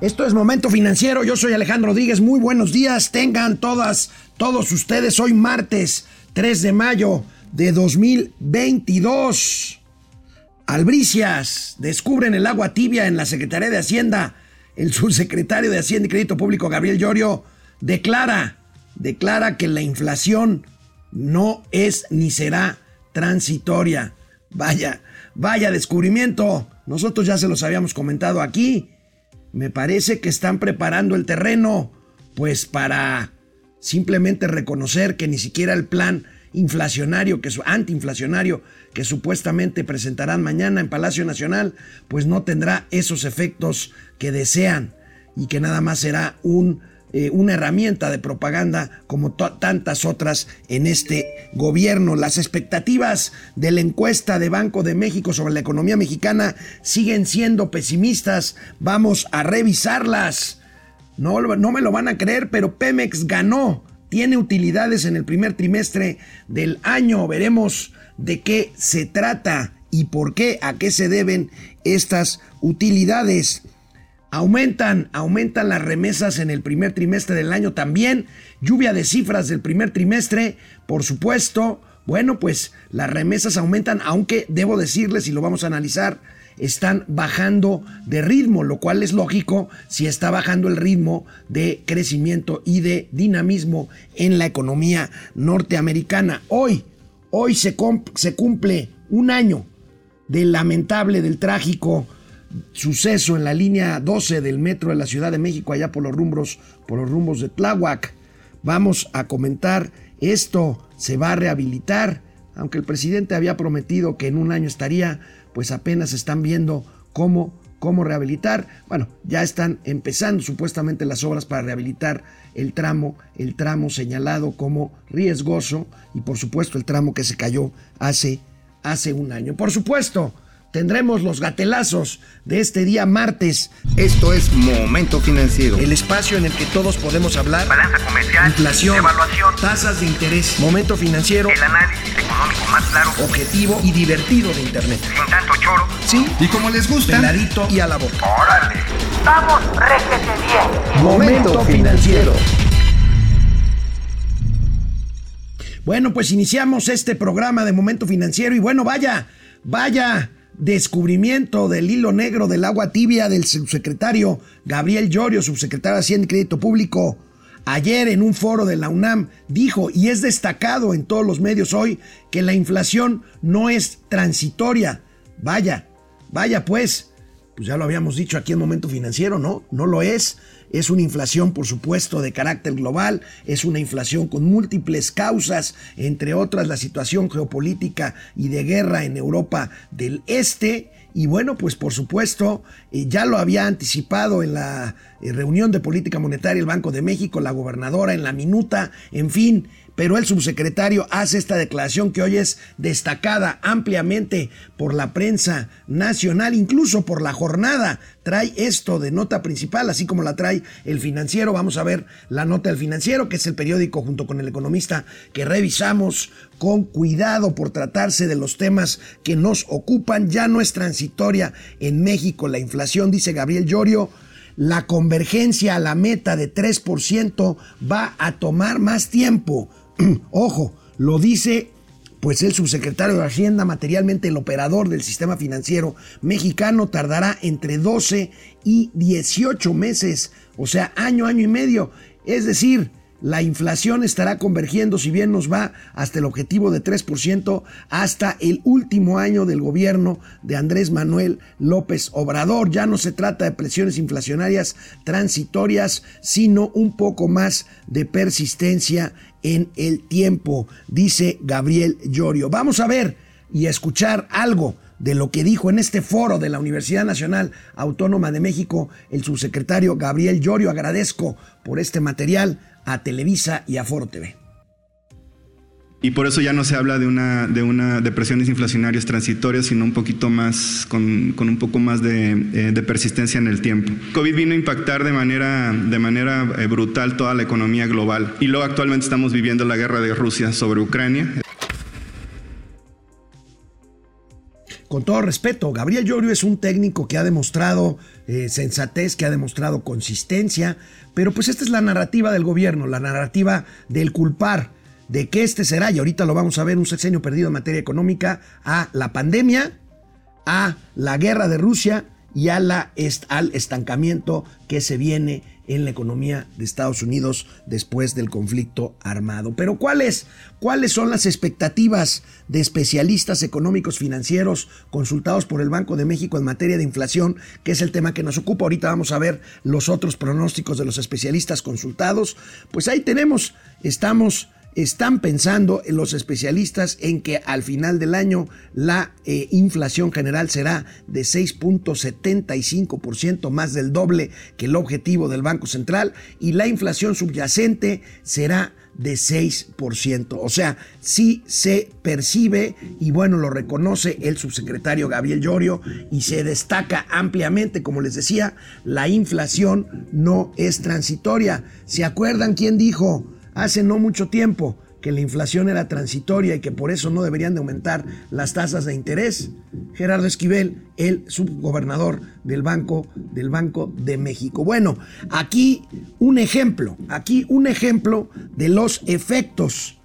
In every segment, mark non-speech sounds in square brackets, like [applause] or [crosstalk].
Esto es Momento Financiero, yo soy Alejandro Rodríguez, muy buenos días, tengan todas, todos ustedes, hoy martes 3 de mayo de 2022. Albricias descubren el agua tibia en la Secretaría de Hacienda. El subsecretario de Hacienda y Crédito Público, Gabriel Llorio, declara, declara que la inflación no es ni será transitoria. Vaya, vaya descubrimiento. Nosotros ya se los habíamos comentado aquí me parece que están preparando el terreno, pues para simplemente reconocer que ni siquiera el plan inflacionario, que es antiinflacionario, que supuestamente presentarán mañana en Palacio Nacional, pues no tendrá esos efectos que desean y que nada más será un eh, una herramienta de propaganda como tantas otras en este gobierno. Las expectativas de la encuesta de Banco de México sobre la economía mexicana siguen siendo pesimistas. Vamos a revisarlas. No, no me lo van a creer, pero Pemex ganó. Tiene utilidades en el primer trimestre del año. Veremos de qué se trata y por qué, a qué se deben estas utilidades. Aumentan, aumentan las remesas en el primer trimestre del año también. Lluvia de cifras del primer trimestre, por supuesto. Bueno, pues las remesas aumentan, aunque debo decirles, y lo vamos a analizar, están bajando de ritmo, lo cual es lógico si está bajando el ritmo de crecimiento y de dinamismo en la economía norteamericana. Hoy, hoy se, se cumple un año del lamentable, del trágico suceso en la línea 12 del metro de la Ciudad de México, allá por los rumbos, por los rumbos de Tláhuac. Vamos a comentar esto, se va a rehabilitar, aunque el presidente había prometido que en un año estaría, pues apenas están viendo cómo, cómo rehabilitar. Bueno, ya están empezando supuestamente las obras para rehabilitar el tramo, el tramo señalado como riesgoso y por supuesto el tramo que se cayó hace, hace un año. Por supuesto, tendremos los gatelazos de este día martes. Esto es Momento Financiero. El espacio en el que todos podemos hablar. Balanza comercial. Inflación. Evaluación. Tasas de interés. Momento Financiero. El análisis económico más claro. Objetivo y divertido de Internet. Sin tanto choro. Sí. Y como les gusta. Peladito y a la boca. Órale. Vamos, réjete bien. Momento Financiero. Bueno, pues iniciamos este programa de Momento Financiero y bueno, vaya, vaya descubrimiento del hilo negro del agua tibia del subsecretario Gabriel Llorio, subsecretario de Hacienda y Crédito Público, ayer en un foro de la UNAM dijo, y es destacado en todos los medios hoy, que la inflación no es transitoria. Vaya, vaya pues, pues ya lo habíamos dicho aquí en Momento Financiero, ¿no? No lo es. Es una inflación, por supuesto, de carácter global, es una inflación con múltiples causas, entre otras la situación geopolítica y de guerra en Europa del Este. Y bueno, pues por supuesto, eh, ya lo había anticipado en la eh, reunión de política monetaria el Banco de México, la gobernadora en la minuta, en fin, pero el subsecretario hace esta declaración que hoy es destacada ampliamente por la prensa nacional, incluso por la jornada. Trae esto de nota principal, así como la trae el financiero. Vamos a ver la nota del financiero, que es el periódico junto con el economista que revisamos con cuidado por tratarse de los temas que nos ocupan. Ya no es transitoria en México la inflación, dice Gabriel Llorio la convergencia a la meta de 3% va a tomar más tiempo. [clears throat] Ojo, lo dice pues el subsecretario de Hacienda, materialmente el operador del sistema financiero mexicano, tardará entre 12 y 18 meses, o sea, año, año y medio. Es decir, la inflación estará convergiendo, si bien nos va hasta el objetivo de 3%, hasta el último año del gobierno de Andrés Manuel López Obrador. Ya no se trata de presiones inflacionarias transitorias, sino un poco más de persistencia en el tiempo, dice Gabriel Llorio. Vamos a ver y a escuchar algo de lo que dijo en este foro de la Universidad Nacional Autónoma de México el subsecretario Gabriel Llorio. Agradezco por este material a Televisa y a Foro TV. Y por eso ya no se habla de una, de una depresiones inflacionarias transitorias, sino un poquito más, con, con un poco más de, eh, de, persistencia en el tiempo. COVID vino a impactar de manera, de manera eh, brutal toda la economía global. Y luego actualmente estamos viviendo la guerra de Rusia sobre Ucrania. con todo respeto, Gabriel Llorio es un técnico que ha demostrado eh, sensatez, que ha demostrado consistencia, pero pues esta es la narrativa del gobierno, la narrativa del culpar, de que este será, y ahorita lo vamos a ver, un sexenio perdido en materia económica, a la pandemia, a la guerra de Rusia y a la, al estancamiento que se viene en la economía de Estados Unidos después del conflicto armado. Pero ¿cuáles, cuáles son las expectativas de especialistas económicos financieros consultados por el Banco de México en materia de inflación, que es el tema que nos ocupa? Ahorita vamos a ver los otros pronósticos de los especialistas consultados. Pues ahí tenemos, estamos están pensando los especialistas en que al final del año la eh, inflación general será de 6.75%, más del doble que el objetivo del Banco Central, y la inflación subyacente será de 6%. O sea, sí se percibe y bueno, lo reconoce el subsecretario Gabriel Llorio y se destaca ampliamente, como les decía, la inflación no es transitoria. ¿Se acuerdan quién dijo? Hace no mucho tiempo que la inflación era transitoria y que por eso no deberían de aumentar las tasas de interés. Gerardo Esquivel, el subgobernador del Banco del Banco de México. Bueno, aquí un ejemplo, aquí un ejemplo de los efectos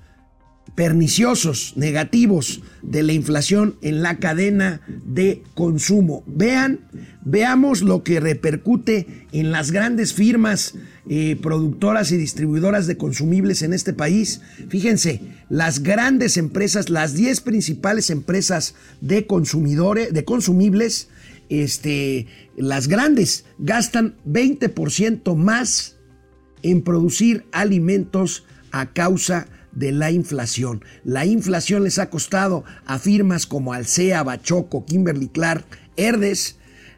perniciosos, negativos de la inflación en la cadena de consumo. Vean, veamos lo que repercute en las grandes firmas eh, productoras y distribuidoras de consumibles en este país. Fíjense, las grandes empresas, las 10 principales empresas de consumidores, de consumibles, este, las grandes gastan 20% más en producir alimentos a causa de de la inflación. La inflación les ha costado a firmas como Alsea, Bachoco, Kimberly Clark, Herdes,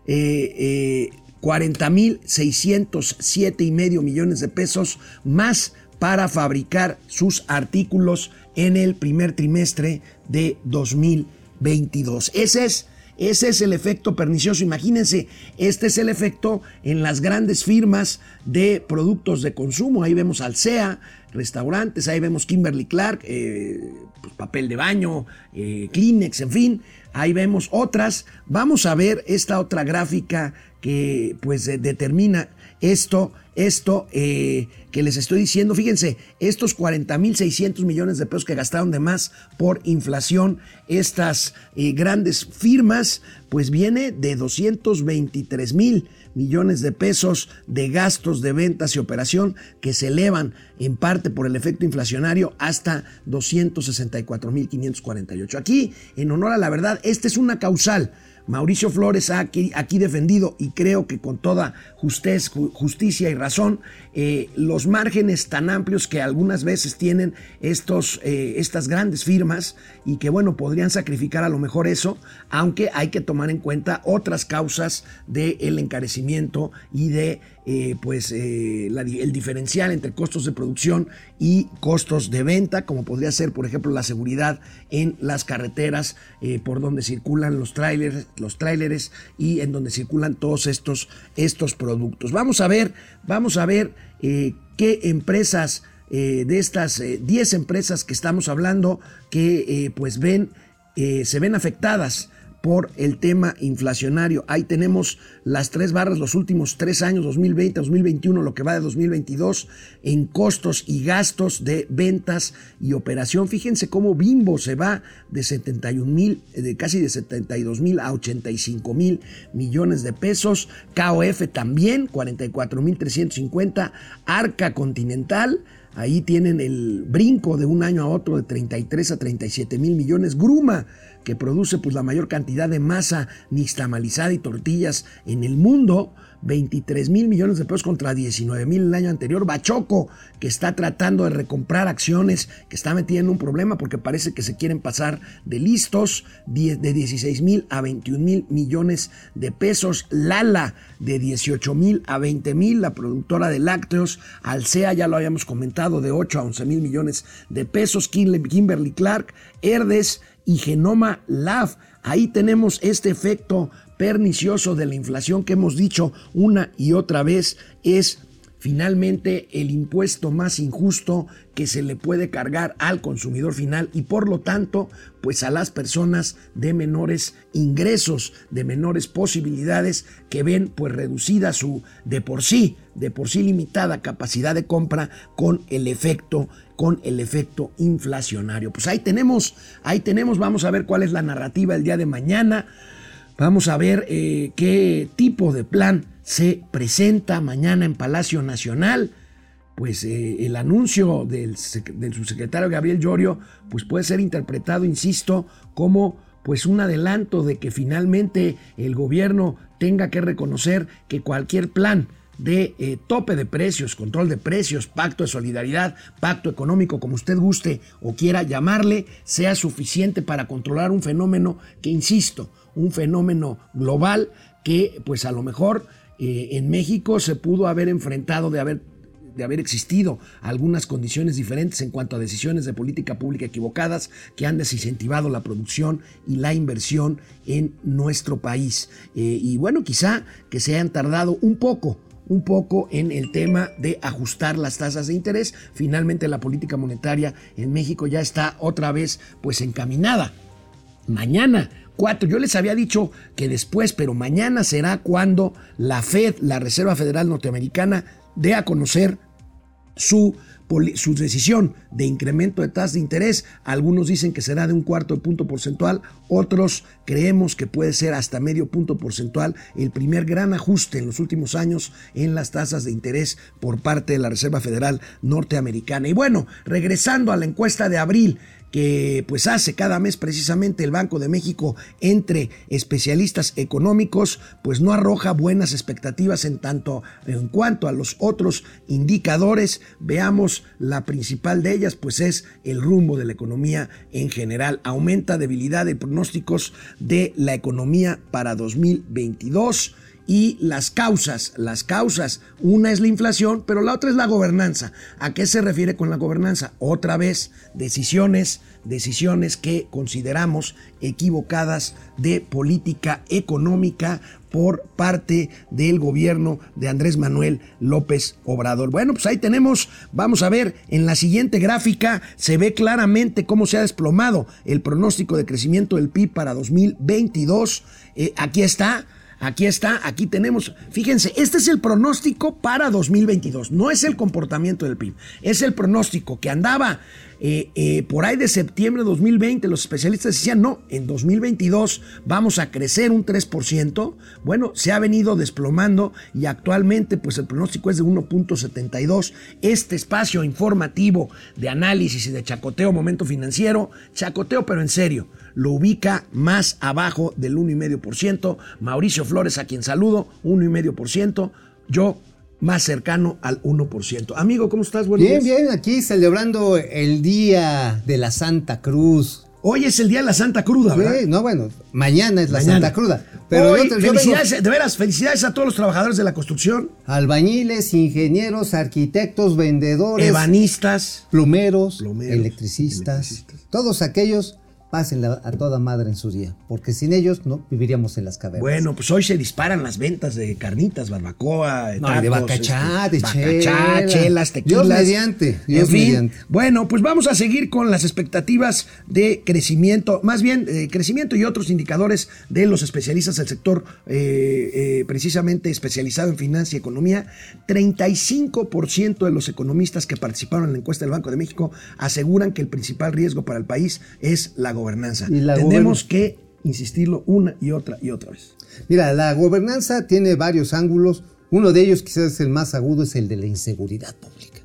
eh, 40.607 eh, y medio millones de pesos más para fabricar sus artículos en el primer trimestre de 2022. Ese es ese es el efecto pernicioso. Imagínense, este es el efecto en las grandes firmas de productos de consumo. Ahí vemos Alsea, restaurantes, ahí vemos Kimberly Clark, eh, pues, papel de baño, eh, Kleenex, en fin. Ahí vemos otras. Vamos a ver esta otra gráfica que pues determina esto, esto eh, que les estoy diciendo, fíjense, estos 40.600 millones de pesos que gastaron de más por inflación, estas eh, grandes firmas, pues viene de 223 mil millones de pesos de gastos de ventas y operación que se elevan en parte por el efecto inflacionario hasta 264 mil 548. Aquí, en honor a la verdad, esta es una causal Mauricio Flores ha aquí, defendido, y creo que con toda justicia y razón, eh, los márgenes tan amplios que algunas veces tienen estos, eh, estas grandes firmas y que, bueno, podrían sacrificar a lo mejor eso, aunque hay que tomar en cuenta otras causas del encarecimiento y de eh, pues eh, el diferencial entre costos de producción y costos de venta, como podría ser, por ejemplo, la seguridad en las carreteras eh, por donde circulan los trailers, los tráileres y en donde circulan todos estos, estos productos. Vamos a ver, vamos a ver qué empresas de estas 10 empresas que estamos hablando que pues ven, se ven afectadas por el tema inflacionario. Ahí tenemos las tres barras los últimos tres años, 2020, 2021, lo que va de 2022, en costos y gastos de ventas y operación. Fíjense cómo Bimbo se va de 71 mil, de casi de 72 mil a 85 mil millones de pesos. KOF también, 44 mil 350. Arca Continental, Ahí tienen el brinco de un año a otro de 33 a 37 mil millones. Gruma, que produce pues la mayor cantidad de masa nixtamalizada y tortillas en el mundo, 23 mil millones de pesos contra 19 mil el año anterior. Bachoco, que está tratando de recomprar acciones, que está metida en un problema porque parece que se quieren pasar de listos, de 16 mil a 21 mil millones de pesos. Lala, de 18 mil a 20 mil, la productora de lácteos. Alsea, ya lo habíamos comentado, de 8 a 11 mil millones de pesos. Kimberly Clark, Herdes y Genoma Lab. Ahí tenemos este efecto pernicioso de la inflación que hemos dicho una y otra vez es finalmente el impuesto más injusto que se le puede cargar al consumidor final y por lo tanto pues a las personas de menores ingresos, de menores posibilidades que ven pues reducida su de por sí, de por sí limitada capacidad de compra con el efecto con el efecto inflacionario. Pues ahí tenemos, ahí tenemos, vamos a ver cuál es la narrativa el día de mañana. Vamos a ver eh, qué tipo de plan se presenta mañana en Palacio Nacional. Pues eh, el anuncio del, subsecretario Gabriel Llorio pues puede ser interpretado, insisto, como pues un adelanto de que finalmente el gobierno tenga que reconocer que cualquier plan de eh, tope de precios, control de precios, pacto de solidaridad, pacto económico, como usted guste o quiera llamarle, sea suficiente para controlar un fenómeno que, insisto, un fenómeno global que pues a lo mejor eh, en México se pudo haber enfrentado de haber de haber existido algunas condiciones diferentes en cuanto a decisiones de política pública equivocadas que han desincentivado la producción y la inversión en nuestro país. Eh, y bueno, quizá que se hayan tardado un poco un poco en el tema de ajustar las tasas de interés. Finalmente la política monetaria en México ya está otra vez pues encaminada. Mañana Cuatro, yo les había dicho que después, pero mañana será cuando la Fed, la Reserva Federal Norteamericana, dé a conocer su, su, decisión de incremento de tasas de interés. Algunos dicen que será de un cuarto de punto porcentual, otros creemos que puede ser hasta medio punto porcentual el primer gran ajuste en los últimos años en las tasas de interés por parte de la Reserva Federal Norteamericana. Y bueno, regresando a la encuesta de abril, que pues hace cada mes precisamente el Banco de México entre especialistas económicos, pues no arroja buenas expectativas en tanto en cuanto a los otros indicadores. Veamos la principal de ellas, pues es el rumbo de la economía en general. Aumenta debilidad de pronósticos de la economía para 2022 y las causas. Las causas, una es la inflación, pero la otra es la gobernanza. ¿A qué se refiere con la gobernanza? Otra vez, decisiones, decisiones que consideramos equivocadas de política económica por parte del gobierno de Andrés Manuel López Obrador. Bueno, pues ahí tenemos, vamos a ver, en la siguiente gráfica se ve claramente cómo se ha desplomado el pronóstico de crecimiento del PIB para 2022. Eh, aquí está, Aquí está, aquí tenemos, fíjense, este es el pronóstico para 2022, no es el comportamiento del PIB, es el pronóstico que andaba eh, eh, por ahí de septiembre de 2020, los especialistas decían, no, en 2022 vamos a crecer un 3%, bueno, se ha venido desplomando y actualmente pues el pronóstico es de 1.72, este espacio informativo de análisis y de chacoteo, momento financiero, chacoteo pero en serio, lo ubica más abajo del 1,5%. Mauricio Flores, a quien saludo, 1,5%. Yo más cercano al 1%. Amigo, ¿cómo estás? Buenos bien, bien, aquí celebrando el Día de la Santa Cruz. Hoy es el Día de la Santa Cruda, ¿verdad? Sí, no, bueno, mañana es la Santa Cruda. Pero Hoy, felicidades, de veras, felicidades a todos los trabajadores de la construcción. Albañiles, ingenieros, arquitectos, vendedores. Ebanistas. Plumeros, electricistas, todos aquellos pásenla a toda madre en su día, porque sin ellos no viviríamos en las cavernas. Bueno, pues hoy se disparan las ventas de carnitas, barbacoa, de, no, de bacachá, este, de bacachá, chelas, tequilas. Dios mediante, Dios mediante. Bueno, pues vamos a seguir con las expectativas de crecimiento, más bien de crecimiento y otros indicadores de los especialistas del sector eh, eh, precisamente especializado en finanzas y economía. 35% de los economistas que participaron en la encuesta del Banco de México aseguran que el principal riesgo para el país es la gobernanza gobernanza. Tenemos que insistirlo una y otra y otra vez. Mira, la gobernanza tiene varios ángulos. Uno de ellos, quizás el más agudo, es el de la inseguridad pública.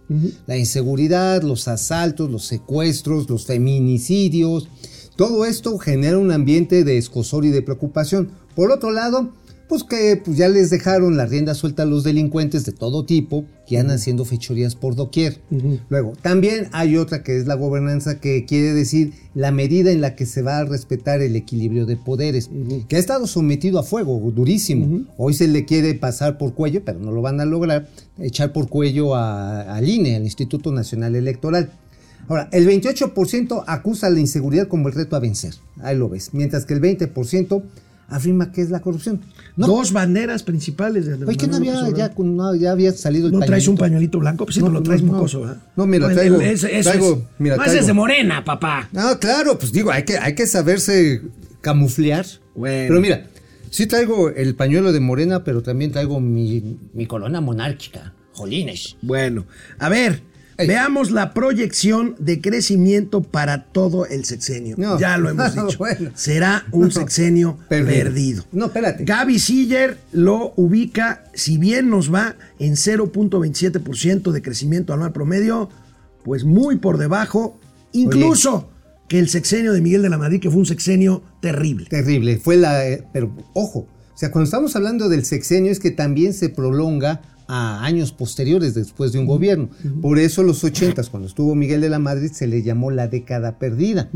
La inseguridad, los asaltos, los secuestros, los feminicidios, todo esto genera un ambiente de escosor y de preocupación. Por otro lado, pues que pues ya les dejaron la rienda suelta a los delincuentes de todo tipo que andan haciendo fechorías por doquier. Luego, también hay otra que es la gobernanza que quiere decir la medida en la que se va a respetar el equilibrio de poderes, que ha estado sometido a fuego durísimo. Hoy se le quiere pasar por cuello, pero no lo van a lograr, echar por cuello al INE, al Instituto Nacional Electoral. Ahora, el 28% acusa la inseguridad como el reto a vencer. Ahí lo ves. Mientras que el 20% afirma que es la corrupción. No, Dos banderas principales de oye, que no había, ya, no, ya había salido el ¿No traes un pañuelito. blanco? Pues sí, No, pero lo traes mocoso, ¿verdad? No, mira, Bueno, traigo- ese- eso traigo- es- mira, no, ese traigo- es de morena, papá. Ah, claro, pues digo, hay que, hay que saberse camuflear. Bueno. Pero mira, sí traigo el pañuelo de morena, pero también traigo mi, mi corona monárquica. Jolines. Bueno, a ver, Veamos la proyección de crecimiento para todo el sexenio. No. Ya lo hemos [laughs] dicho. Bueno. Será un sexenio Perdido. perdido. No, espérate. Gaby Siller lo ubica, si bien nos va en 0.27% de crecimiento anual promedio, pues muy por debajo, incluso que el sexenio de Miguel de la Madrid, que fue un sexenio terrible. Terrible. Fue la. eh, pero ojo, o sea, cuando estamos hablando del sexenio es que también se prolonga a años posteriores después de un gobierno. Por eso los ochentas, cuando estuvo Miguel de la Madrid, se le llamó la década perdida.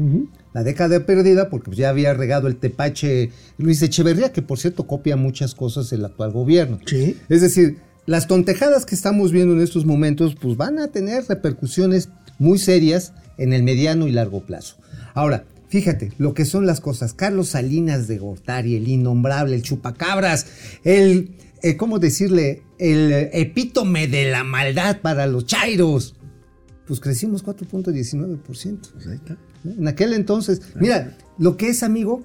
La década perdida porque pues, ya había regado el tepache Luis Echeverría, que por cierto copia muchas cosas del actual gobierno. Sí. Es decir, las tontejadas que estamos viendo en estos momentos pues van a tener repercusiones muy serias en el mediano y largo plazo. Ahora, fíjate lo que son las cosas. Carlos Salinas de Gortari, el innombrable, el chupacabras, el, eh, ¿cómo decirle? El epítome de la maldad para los chairos. Pues crecimos 4.19%. Pues ahí está. En aquel entonces, mira, lo que es, amigo,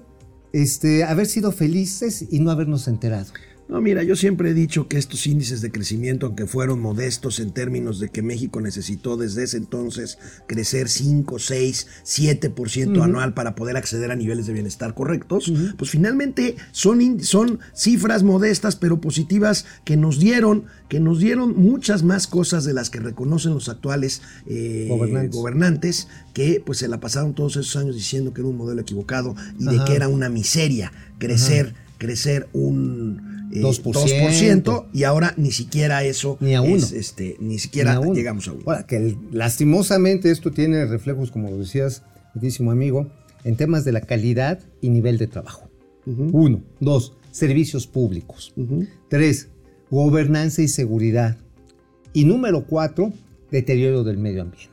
este, haber sido felices y no habernos enterado. No, mira, yo siempre he dicho que estos índices de crecimiento, aunque fueron modestos en términos de que México necesitó desde ese entonces crecer 5, 6, 7% anual para poder acceder a niveles de bienestar correctos, pues finalmente son, son cifras modestas pero positivas que nos dieron, que nos dieron muchas más cosas de las que reconocen los actuales eh, Gobernantes. gobernantes que pues se la pasaron todos esos años diciendo que era un modelo equivocado y de que era una miseria crecer, crecer un eh, 2%. 2%, y ahora ni siquiera eso Ni a es, uno. este, ni siquiera Ni a uno. llegamos a uno. Ahora, que lastimosamente esto tiene reflejos, como decías, queridísimo amigo, en temas de la calidad y nivel de trabajo. Uno. Dos, servicios públicos. Tres, gobernanza y seguridad. Y número cuatro, deterioro del medio ambiente.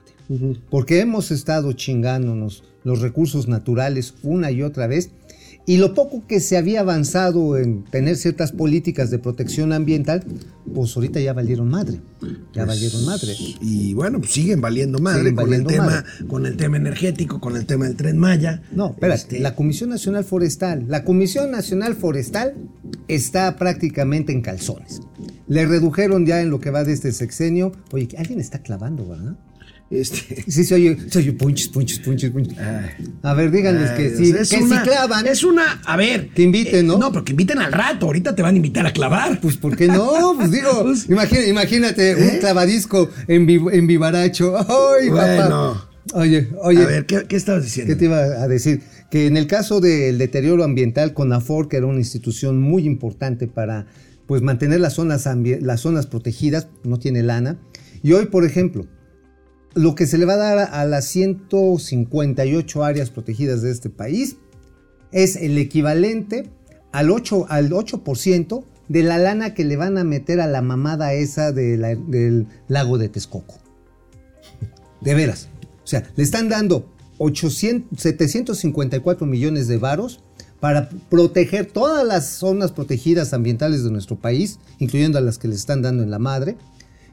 Porque hemos estado chingándonos los recursos naturales una y otra vez. Y lo poco que se había avanzado en tener ciertas políticas de protección ambiental, pues ahorita ya valieron madre. Ya valieron madre. Y bueno, pues siguen valiendo madre Siguen con el tema, con el tema energético, con el tema del tren Maya. No, espérate, Este, la Comisión Nacional Forestal. La Comisión Nacional Forestal está prácticamente en calzones. Le redujeron ya en lo que va de este sexenio. Oye, alguien está clavando, ¿verdad? Este, [laughs] Sí, se oye, se oye punches, punches, punches, punches. A ver, díganles que ay, sí, es que una- si clavan. Es una, a ver. Que inviten, ¿no? No, pero que inviten al rato. Ahorita te van a invitar a clavar. Pues, ¿por qué no? Pues digo, [laughs] Pues- imagínate ¿Eh? un clavadisco en, vi- en vivaracho. [laughs] ¡Ay, Bueno. papá! Oye, oye. a ver, ¿qué, qué estabas diciendo? ¿Qué te iba a decir? Que en el caso del deterioro ambiental, CONAFOR, que era una institución muy importante para pues, mantener las zonas, las zonas protegidas, no tiene lana. Y hoy, por ejemplo, lo que se le va a dar a las 158 áreas protegidas de este país es el equivalente al 8%, al 8% de la lana que le van a meter a la mamada esa del lago de Texcoco. De veras. O sea, le están dando 800, 754 millones de varos para proteger todas las zonas protegidas ambientales de nuestro país, incluyendo a las que le están dando en la madre,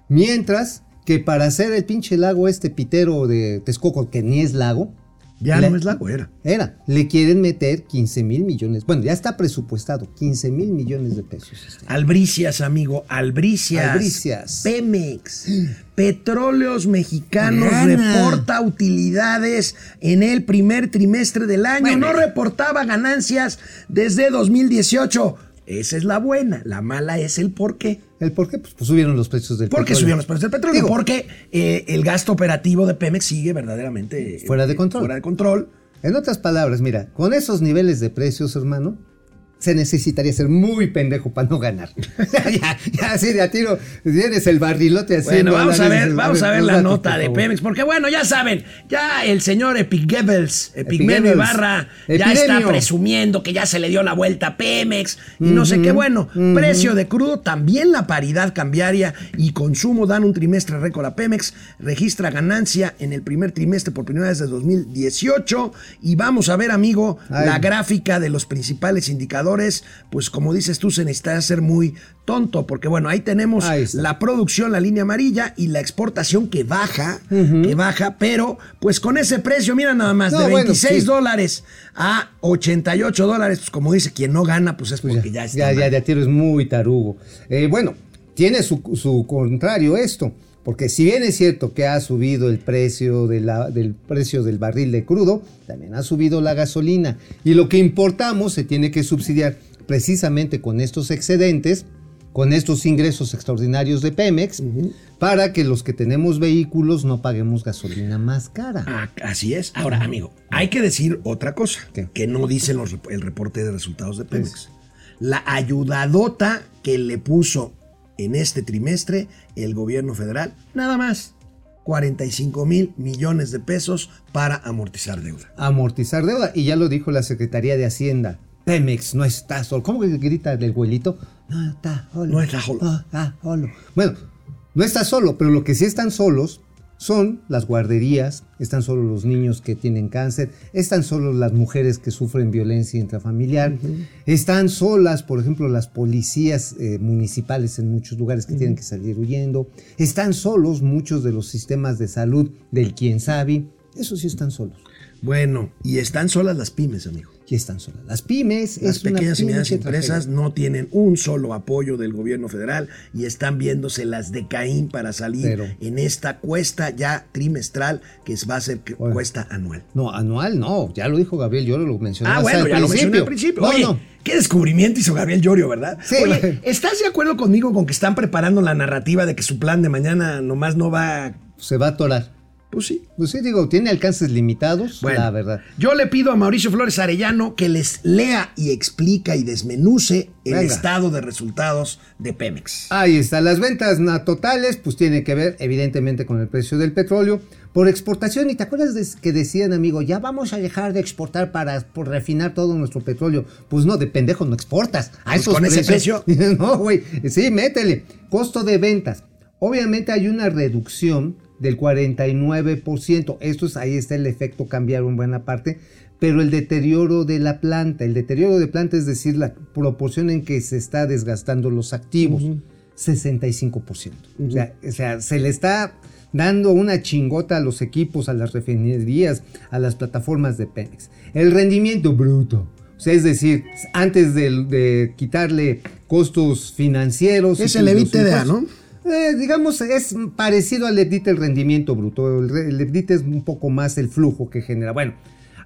mientras que para hacer el pinche lago este pitero de Texcoco, que ni es lago, Ya le- no es la güera. era, le quieren meter 15 mil millones, bueno, ya está presupuestado, 15 mil millones de pesos. este. Albricias, amigo, albricias. Albricias. Pemex. Petróleos Mexicanos Gana. reporta utilidades en el primer trimestre del año. Bueno. No reportaba ganancias desde 2018. Esa es la buena. La mala es el por qué. ¿El por qué? Pues, pues subieron los precios del ¿Por qué petróleo. subieron los precios del petróleo? Digo, Porque eh, el gasto operativo de Pemex sigue verdaderamente eh, Fuera de control. Fuera de control. En otras palabras, mira, con esos niveles de precios, hermano, se necesitaría ser muy pendejo para no ganar. [laughs] ya, ya, así de a tiro, tienes el barrilote haciendo. Bueno, vamos a ver, vamos a ver la datos, nota de. Pemex, porque bueno, ya saben, ya el señor Epic Goebbels, Epigmenio. Ibarra, ya está presumiendo que ya se le dio la vuelta a Pemex y no sé qué bueno. Precio de crudo, también la paridad cambiaria y consumo dan un trimestre récord a Pemex, registra ganancia en el primer trimestre por primera vez desde 2018 y vamos a ver, amigo, Ay. la gráfica de los principales indicadores pues como dices tú, se necesita ser muy tonto, porque bueno, ahí tenemos Ahí la producción, la línea amarilla y la exportación que baja, que baja, pero pues con ese precio, mira nada más, No, de bueno, 26 sí. dólares a 88 dólares, pues como dice, quien no gana, pues es Pues porque ya, está. ya, ya, mal. de a tiro es muy tarugo. Eh, bueno, tiene su, su contrario esto, porque si bien es cierto que ha subido el precio, de la- del precio del barril de crudo, también ha subido la gasolina. Y lo que importamos se tiene que subsidiar precisamente con estos excedentes, con estos ingresos extraordinarios de Pemex, para que los que tenemos vehículos no paguemos gasolina más cara. Ah, así es. Ahora, amigo, hay que decir otra cosa ¿Qué? que no dice los el reporte de resultados de Pemex. La ayudadota que le puso en este trimestre el gobierno federal, nada más. 45 mil millones de pesos para amortizar deuda. amortizar deuda. Y ya lo dijo la Secretaría de Hacienda. Pemex no está solo. ¿Cómo que grita del güelito? No está solo. No está solo. No está solo. Bueno, no está solo, pero lo que sí están solos son las guarderías, están solos los niños que tienen cáncer, están solos las mujeres que sufren violencia intrafamiliar, están solas, por ejemplo, las policías eh, municipales en muchos lugares que tienen que salir huyendo, están solos muchos de los sistemas de salud del quien sabe, eso sí están solos. Bueno, y están solas las pymes, amigo. Y están solas. Las pymes Las es una pequeñas y medianas empresas tragedia. no tienen un solo apoyo del gobierno federal y están viéndose las de Caín para salir Pero- en esta cuesta ya trimestral que va a ser que- Oye. cuesta anual. No, anual no, ya lo dijo Gabriel, yo lo mencioné. Ah, bueno, ya lo mencioné al principio. No, Oye, no. qué descubrimiento hizo Gabriel Llorio, ¿verdad? Sí, Oye. ¿estás de acuerdo conmigo con que están preparando la narrativa de que su plan de mañana nomás no va? Se va a atorar. Pues sí. Pues sí, digo, tiene alcances limitados, Bueno, la verdad. Yo le pido a Mauricio Flores Arellano que les lea y explica y desmenuce el Venga. estado de resultados de Pemex. Ahí está, las ventas totales, pues tiene que ver evidentemente con el precio del petróleo por exportación. ¿Y te acuerdas de que decían, amigo, ya vamos a dejar de exportar para por refinar todo nuestro petróleo? Pues no, de pendejo no exportas. A Pues esos con ese precios- [laughs] no, güey, sí, métele. Costo de ventas. Obviamente hay una reducción del 49%. Esto es, ahí está el efecto cambiar en buena parte. Pero el deterioro de la planta, el deterioro de planta es decir, la proporción en que se está desgastando los activos, 65%. o, sea, o sea, se le está dando una chingota a los equipos, a las refinerías, a las plataformas de Pemex. El rendimiento bruto. O sea, es decir, antes de, de quitarle costos financieros. Es el EBITDA, impuestos, eh, digamos, es parecido al EBITDA el rendimiento bruto. El, el es un poco más el flujo que genera. Bueno,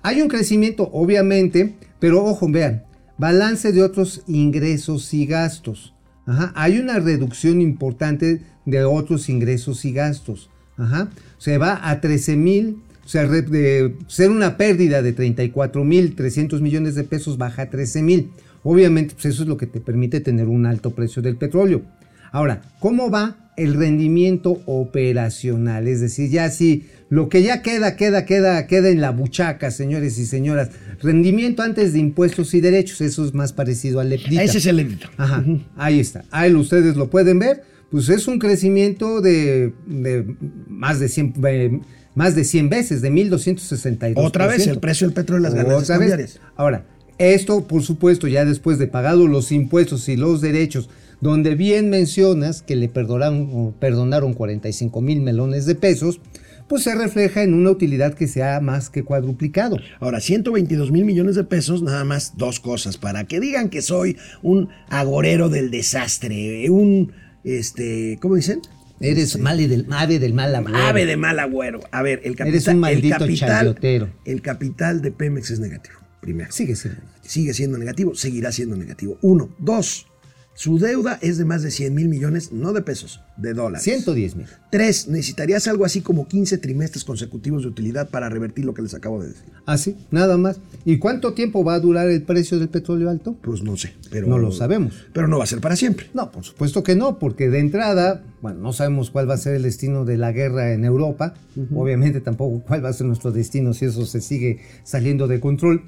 hay un crecimiento, obviamente, pero ojo, vean, balance de otros ingresos y gastos. Ajá, hay una reducción importante de otros ingresos y gastos. Ajá, se va a 13 mil, o sea, de ser una pérdida de 34 mil 300 millones de pesos, baja a 13 mil. Obviamente, pues eso es lo que te permite tener un alto precio del petróleo. Ahora, ¿cómo va el rendimiento operacional? Es decir, ya si lo que ya queda, queda, queda, queda en la buchaca, señores y señoras. Rendimiento antes de impuestos y derechos, eso es más parecido al EBITDA. Ese es el EBITDA. Ajá, ahí está. Ahí ustedes lo pueden ver. Pues es un crecimiento de, de más, de 100, eh, más de 100 veces, de 1.262%. Otra vez, el precio del petróleo y las ganancias cambiarias. Ahora, esto, por supuesto, ya después de pagado los impuestos y los derechos, donde bien mencionas que le perdonaron, o perdonaron 45 mil melones de pesos, pues se refleja en una utilidad que se ha más que cuadruplicado. Ahora, 122 mil millones de pesos, nada más dos cosas, para que digan que soy un agorero del desastre, un, este, ¿cómo dicen? Eres mal del, ave del mal agüero. Ave de mal agüero. A ver, el capital, Eres un maldito el capital, chayotero. el capital de Pemex es negativo, primero. Sigue siendo. Sigue siendo negativo, seguirá siendo negativo. Uno. Dos, su deuda es de más de 100 mil millones, no de pesos, de dólares. 110 mil. Tres, necesitarías algo así como 15 trimestres consecutivos de utilidad para revertir lo que les acabo de decir. Así, nada más. ¿Y cuánto tiempo va a durar el precio del petróleo alto? Pues no sé, pero... No lo sabemos. Pero no va a ser para siempre. No, por supuesto que no, porque de entrada, bueno, no sabemos cuál va a ser el destino de la guerra en Europa, obviamente tampoco cuál va a ser nuestro destino si eso se sigue saliendo de control,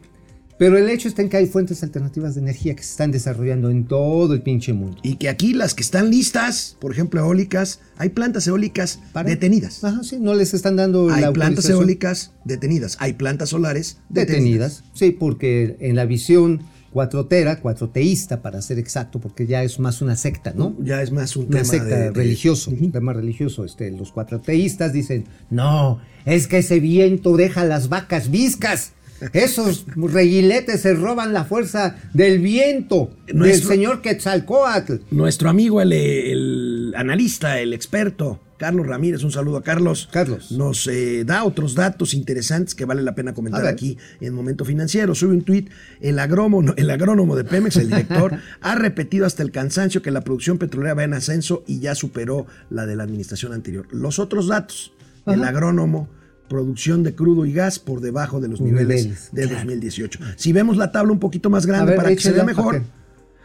pero el hecho está en que hay fuentes alternativas de energía que se están desarrollando en todo el pinche mundo. Y que aquí las que están listas, por ejemplo eólicas, hay plantas eólicas Para- detenidas. Ajá, sí, no les están dando Hay la plantas eólicas detenidas. Hay plantas solares detenidas. detenidas. Sí, porque en la visión cuatrotera, cuatroteísta para ser exacto, porque ya es más una secta, ¿no? Ya es más un Una tema secta de- de- religioso, un tema religioso. Este, los cuatroteístas dicen, no, es que ese viento deja las vacas viscas. Esos reguiletes se roban la fuerza del viento, del Nuestro- señor Quetzalcoatl. Nuestro amigo, el, el analista, el experto, Carlos Ramírez, un saludo a Carlos. Carlos. Nos eh, da otros datos interesantes que vale la pena comentar aquí en Momento Financiero. Sube un tuit, el agrónomo, el agrónomo de Pemex, el director, [laughs] ha repetido hasta el cansancio que la producción petrolera va en ascenso y ya superó la de la administración anterior. Los otros datos, el agrónomo, producción de crudo y gas por debajo de los niveles niveles, de claro. 2018. Si vemos la tabla un poquito más grande ver, para que se vea mejor.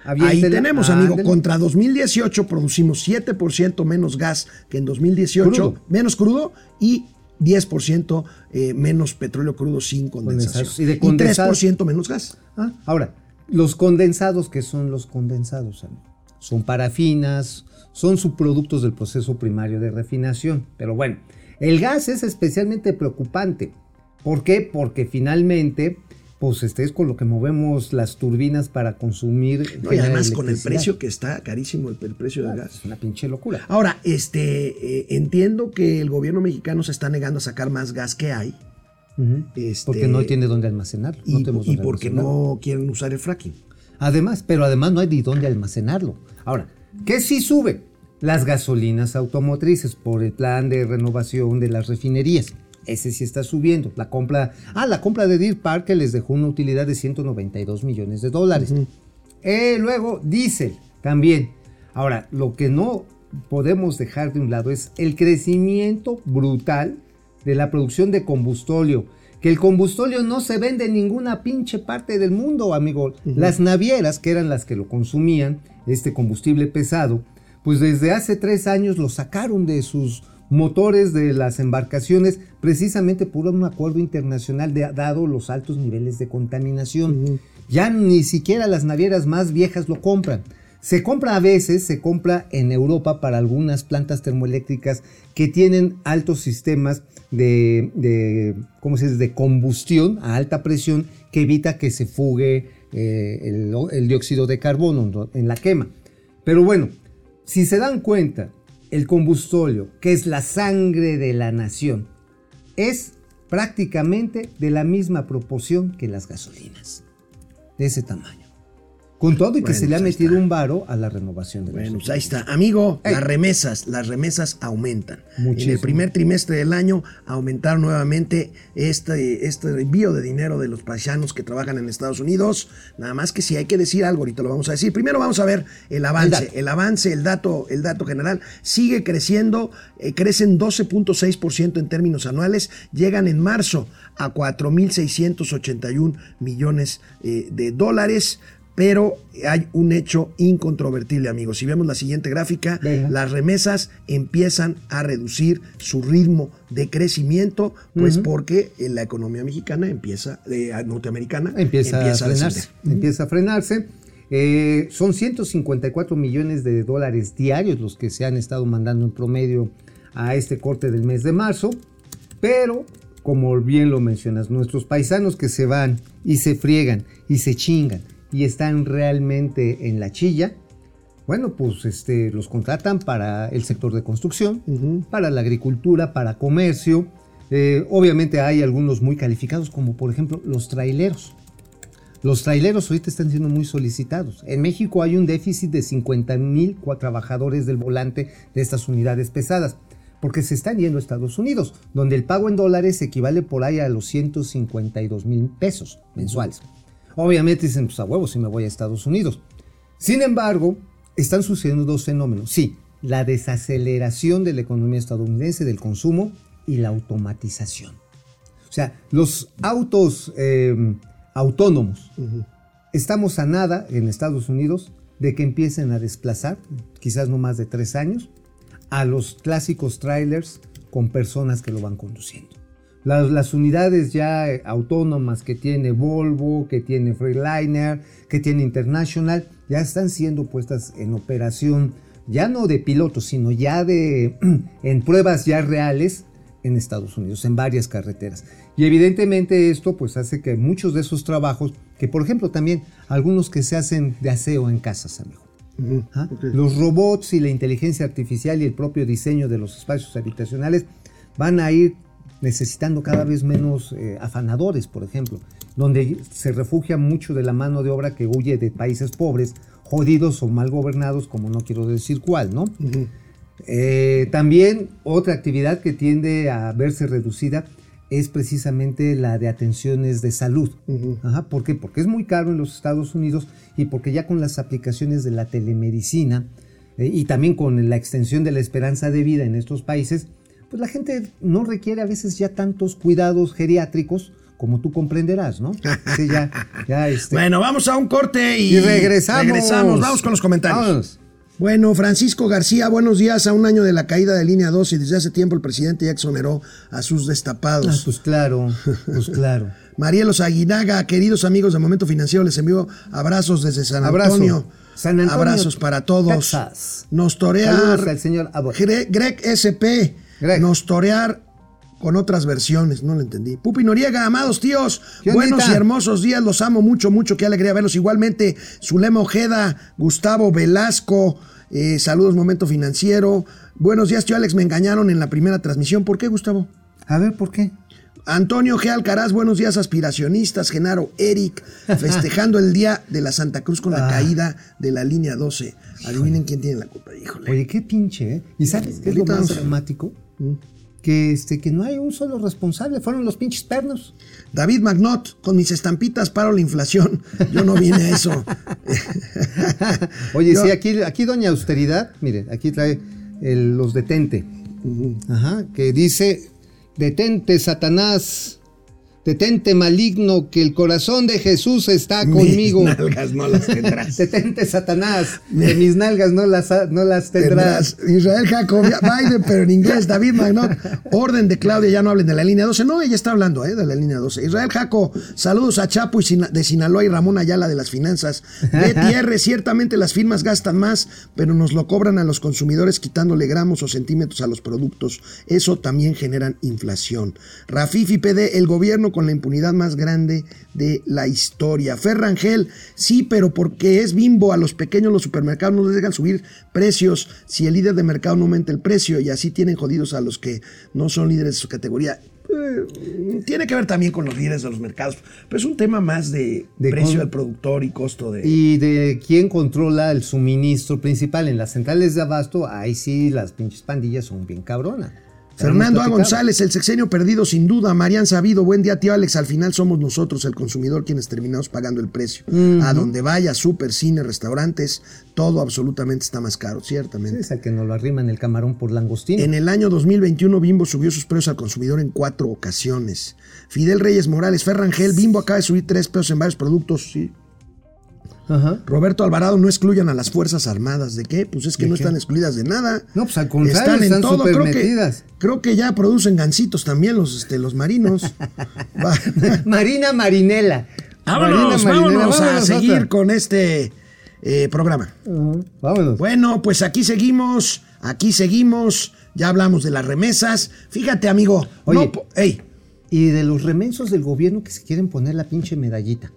Ahí tenemos, amigo, Ándele. contra 2018 producimos 7% menos gas que en 2018, Crudo. menos crudo y 10% eh, menos petróleo crudo sin condensación. Condensados. Y de condensados. 3% menos gas. Ah, Ahora, los condensados, ¿qué son los condensados? amigo? Son parafinas, son subproductos del proceso primario de refinación. Pero bueno, el gas es especialmente preocupante. ¿Por qué? Porque finalmente, pues este es con lo que movemos las turbinas para consumir. No, y además con el precio que está carísimo el, el precio del Ah, gas. Es una pinche locura. Ahora, este, eh, entiendo que el gobierno mexicano se está negando a sacar más gas que hay. Este, porque no tiene dónde almacenarlo. Y, porque almacenarlo. no quieren usar el fracking. Además, pero además no hay ni dónde almacenarlo. Ahora, ¿qué sí sube? Las gasolinas automotrices por el plan de renovación de las refinerías. Ese sí está subiendo. La compra, ah, la compra de Deer Park que les dejó una utilidad de 192 millones de dólares. Eh, luego, diésel también. Ahora, lo que no podemos dejar de un lado es el crecimiento brutal de la producción de combustóleo. Que el combustóleo no se vende en ninguna pinche parte del mundo, amigo. Las navieras, que eran las que lo consumían, este combustible pesado, pues desde hace tres años lo sacaron de sus motores de las embarcaciones precisamente por un acuerdo internacional de- dado los altos niveles de contaminación. Ya ni siquiera las navieras más viejas lo compran. Se compra a veces, se compra en Europa para algunas plantas termoeléctricas que tienen altos sistemas de, de, ¿cómo se dice? de combustión a alta presión que evita que se fugue eh, el, el dióxido de carbono ¿no? en la quema. Pero bueno, si se dan cuenta, el combustóleo, que es la sangre de la nación, es prácticamente de la misma proporción que las gasolinas. De ese tamaño. Con todo y que Bueno, se le ha pues metido está. un varo a la renovación de Bueno, pues ahí está. Amigo, Ey. las remesas, las remesas aumentan. En Muchísimo. el primer trimestre del año aumentaron nuevamente este, este envío de dinero de los paisanos que trabajan en Estados Unidos. Nada más que si hay que decir algo, ahorita lo vamos a decir. Primero vamos a ver el avance. El, avance, el dato, el dato general sigue creciendo, eh, crecen 12.6% en términos anuales, llegan en marzo a 4.681 millones eh, de dólares. Pero hay un hecho incontrovertible, amigos. Si vemos la siguiente gráfica, Venga. las remesas empiezan a reducir su ritmo de crecimiento, pues porque eh, la economía mexicana empieza, eh, norteamericana, empieza, a frenarse. Empieza a frenarse. Eh, son 154 millones de dólares diarios los que se han estado mandando en promedio a este corte del mes de marzo. Pero, como bien lo mencionas, nuestros paisanos que se van y se friegan y se chingan y están realmente en la chilla, bueno, pues este, los contratan para el sector de construcción, para la agricultura, para comercio. Eh, obviamente hay algunos muy calificados, como por ejemplo los traileros. Los traileros ahorita están siendo muy solicitados. En México hay un déficit de 50 mil trabajadores del volante de estas unidades pesadas, porque se están yendo a Estados Unidos, donde el pago en dólares equivale por ahí a los 152 mil pesos mensuales. Obviamente dicen, pues a huevos si me voy a Estados Unidos. Sin embargo, están sucediendo dos fenómenos. Sí, la desaceleración de la economía estadounidense, del consumo y la automatización. O sea, los autos eh, autónomos. Estamos a nada en Estados Unidos de que empiecen a desplazar, quizás no más de tres años, a los clásicos trailers con personas que lo van conduciendo. Las, las unidades ya eh, autónomas que tiene Volvo, que tiene Freightliner, que tiene International, ya están siendo puestas en operación, ya no de pilotos, sino ya de [clears throat] en pruebas ya reales en Estados Unidos, en varias carreteras. Y evidentemente esto pues hace que muchos de esos trabajos que por ejemplo también algunos que se hacen de aseo en casas, amigo. ¿Ah? Los robots y la inteligencia artificial y el propio diseño de los espacios habitacionales van a ir necesitando cada vez menos eh, afanadores, por ejemplo, donde se refugia mucho de la mano de obra que huye de países pobres, jodidos o mal gobernados, como no quiero decir cuál, ¿no? Eh, también otra actividad que tiende a verse reducida es precisamente la de atenciones de salud. Ajá, ¿Por qué? Porque es muy caro en los Estados Unidos y porque ya con las aplicaciones de la telemedicina eh, y también con la extensión de la esperanza de vida en estos países, pues la gente no requiere a veces ya tantos cuidados geriátricos como tú comprenderás, ¿no? Sí, ya, ya, [laughs] este- Bueno, vamos a un corte y, Y regresamos. regresamos. Vamos con los comentarios. Bueno, Francisco García, buenos días. A un año de la caída de línea 12 y desde hace tiempo el presidente ya exoneró a sus Ah, destapados. pues claro, pues claro. [laughs] Marielos Aguinaga, queridos amigos de Momento Financiero, les envío abrazos desde San Abrazo. Antonio. San Antonio, Abrazos para todos. Texas. Nos. Saludos al señor Greg SP. Greg. Nos torear con otras versiones, no lo entendí. Pupi Noriega, amados tíos, ¿Qué buenos y hermosos días, los amo mucho, mucho, qué alegría verlos. Igualmente, Zulema Ojeda, Gustavo Velasco, eh, saludos, Momento Financiero. Buenos días, tío Alex, me engañaron en la primera transmisión. ¿Por qué, Gustavo? A ver, ¿por qué? Antonio G. Alcaraz, buenos días aspiracionistas, Genaro Eric, [laughs] festejando el día de la Santa Cruz con la Ah. caída de la línea 12. Adivinen quién tiene la culpa, híjole. Oye, qué pinche, ¿eh? ¿Y sabes qué es lo más dramático? Que, este, que no hay un solo responsable, fueron los pinches pernos. David Magnot, con mis estampitas paro la inflación. Yo no vine a eso. [laughs] Oye, Yo- sí, aquí, aquí Doña Austeridad, mire, aquí trae el- los detente. Ajá, que dice, detente Satanás, detente maligno, que el corazón de Jesús está conmigo. Mis nalgas no las tendrás. [laughs] Detente Satanás, que mis nalgas no las, no las tendrás. Tendrás. Israel Jacob, Biden, pero en inglés, David Magnot, orden de Claudia, ya no hablen de la línea 12. No, ella está hablando ¿eh? de la línea 12. Israel Jaco, saludos a Chapo y de Sinaloa y Ramón Ayala de las finanzas. BTR, [laughs] ciertamente las firmas gastan más, pero nos lo cobran a los consumidores quitándole gramos o centímetros a los productos. Eso también generan inflación. Rafifi PD, el gobierno con la impunidad más grande de la historia. Ferrangel, sí, pero porque es bimbo, a los pequeños los supermercados no les dejan subir precios si el líder de mercado no aumenta el precio y así tienen jodidos a los que no son líderes de su categoría. Eh, tiene que ver también con los líderes de los mercados, pero es un tema más de, De precio del productor y costo de... Y de quién controla el suministro principal. En las centrales de abasto, ahí sí las pinches pandillas son bien cabronas. Fernando A. González, el sexenio perdido sin duda. Marian Sabido, buen día, tío Alex. Al final somos nosotros, el consumidor, quienes terminamos pagando el precio. A donde vaya, súper, cine, restaurantes, todo absolutamente está más caro, ciertamente. Es el que nos lo arriman el camarón por langostino. En el año 2021, Bimbo subió sus precios al consumidor en cuatro ocasiones. Fidel Reyes Morales, Ferrangel, Bimbo acaba de subir tres pesos en varios productos, sí. Ajá. Roberto Alvarado, no excluyan a las Fuerzas Armadas. ¿De qué? Pues es que ¿De no qué? están excluidas de nada. No, pues al contrario, están súper Creo que, creo que ya producen gancitos también los, este, los marinos. [laughs] Marina Marinela. vámonos, Marina Marinela, vámonos a vámonos, seguir otra. con este eh, programa. Vámonos. Bueno, pues aquí seguimos, aquí seguimos. Ya hablamos de las remesas. Fíjate, amigo. Oye. no Y de los remensos del gobierno que se quieren poner la pinche medallita.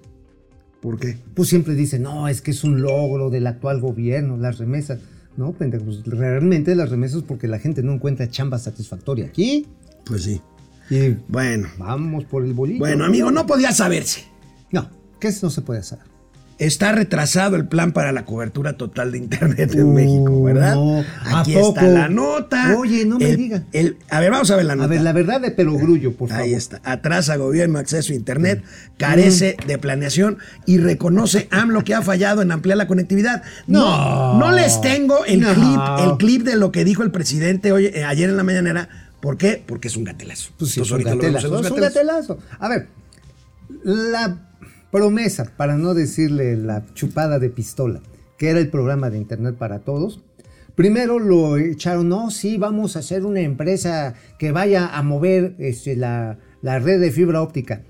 ¿Por qué? Pues siempre dicen, no, es que es un logro del actual gobierno, las remesas. No, pendejos, realmente las remesas porque la gente no encuentra chamba satisfactoria aquí. Pues sí. Y Bueno. vamos por el bolillo. Bueno, amigo, no podía saberse. No, eso no se puede hacer. Está retrasado el plan para la cobertura total de Internet en México, ¿verdad? no. ¿A Aquí poco? está la nota. Oye, no me El- diga. el- a ver, vamos a ver la nota. A ver, la verdad de perogrullo, por favor. Ahí está. Atrasa gobierno acceso a Internet, carece Mm. de planeación y reconoce AMLO que ha fallado en ampliar la conectividad. No, No. no les tengo el No. clip, el clip de lo que dijo el presidente hoy, eh, ayer en la mañanera. ¿Por qué? Porque es un gatelazo. Pues sí, Entonces, es un gatelazo. Es un gatelazo. A ver, la promesa, para no decirle la chupada de pistola, que era el programa de Internet para todos, primero lo echaron, no, sí, vamos a hacer una empresa que vaya a mover este, la, la red de fibra óptica.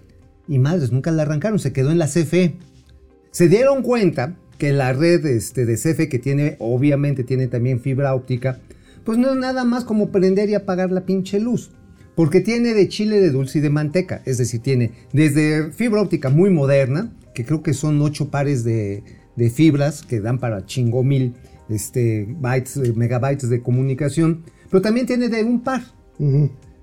Y madres, nunca la arrancaron, se quedó en la CFE. Se dieron cuenta que la red este, de CFE, que tiene, obviamente tiene también fibra óptica, pues no es nada más como prender y apagar la pinche luz. Porque tiene de chile, de dulce y de manteca. Es decir, tiene desde fibra óptica muy moderna, que creo que son ocho pares de, de fibras que dan para chingo mil este, bytes, eh, megabytes de comunicación, pero también tiene de un par.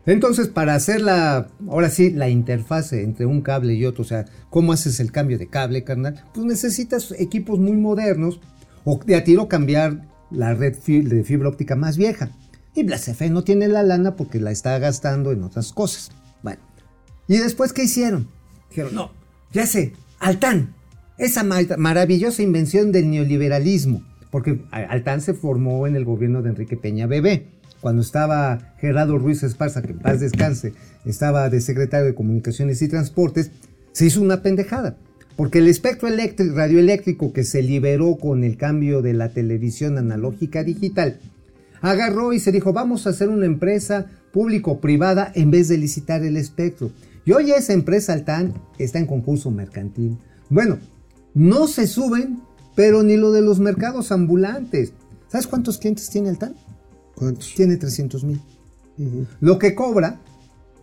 Entonces, para hacer la, ahora sí, la interfase entre un cable y otro, o sea, ¿cómo haces el cambio de cable, carnal? Pues necesitas equipos muy modernos o de a tiro cambiar la red de fibra óptica más vieja. Y Blasefe no tiene la lana porque la está gastando en otras cosas. Bueno, ¿y después qué hicieron? Dijeron, no, ya sé, Altán, esa ma- maravillosa invención del neoliberalismo, porque Altán se formó en el gobierno de Enrique Peña Bebé. Cuando estaba Gerardo Ruiz Esparza, que en paz descanse, estaba de secretario de Comunicaciones y Transportes, se hizo una pendejada. Porque el espectro eléctrico, radioeléctrico que se liberó con el cambio de la televisión analógica digital, agarró y se dijo, vamos a hacer una empresa público-privada en vez de licitar el espectro. Y hoy esa empresa Altán está en concurso mercantil. Bueno, no se suben, pero ni lo de los mercados ambulantes. ¿Sabes cuántos clientes tiene Altán? ¿Cuántos? Tiene 300 mil. Lo que cobra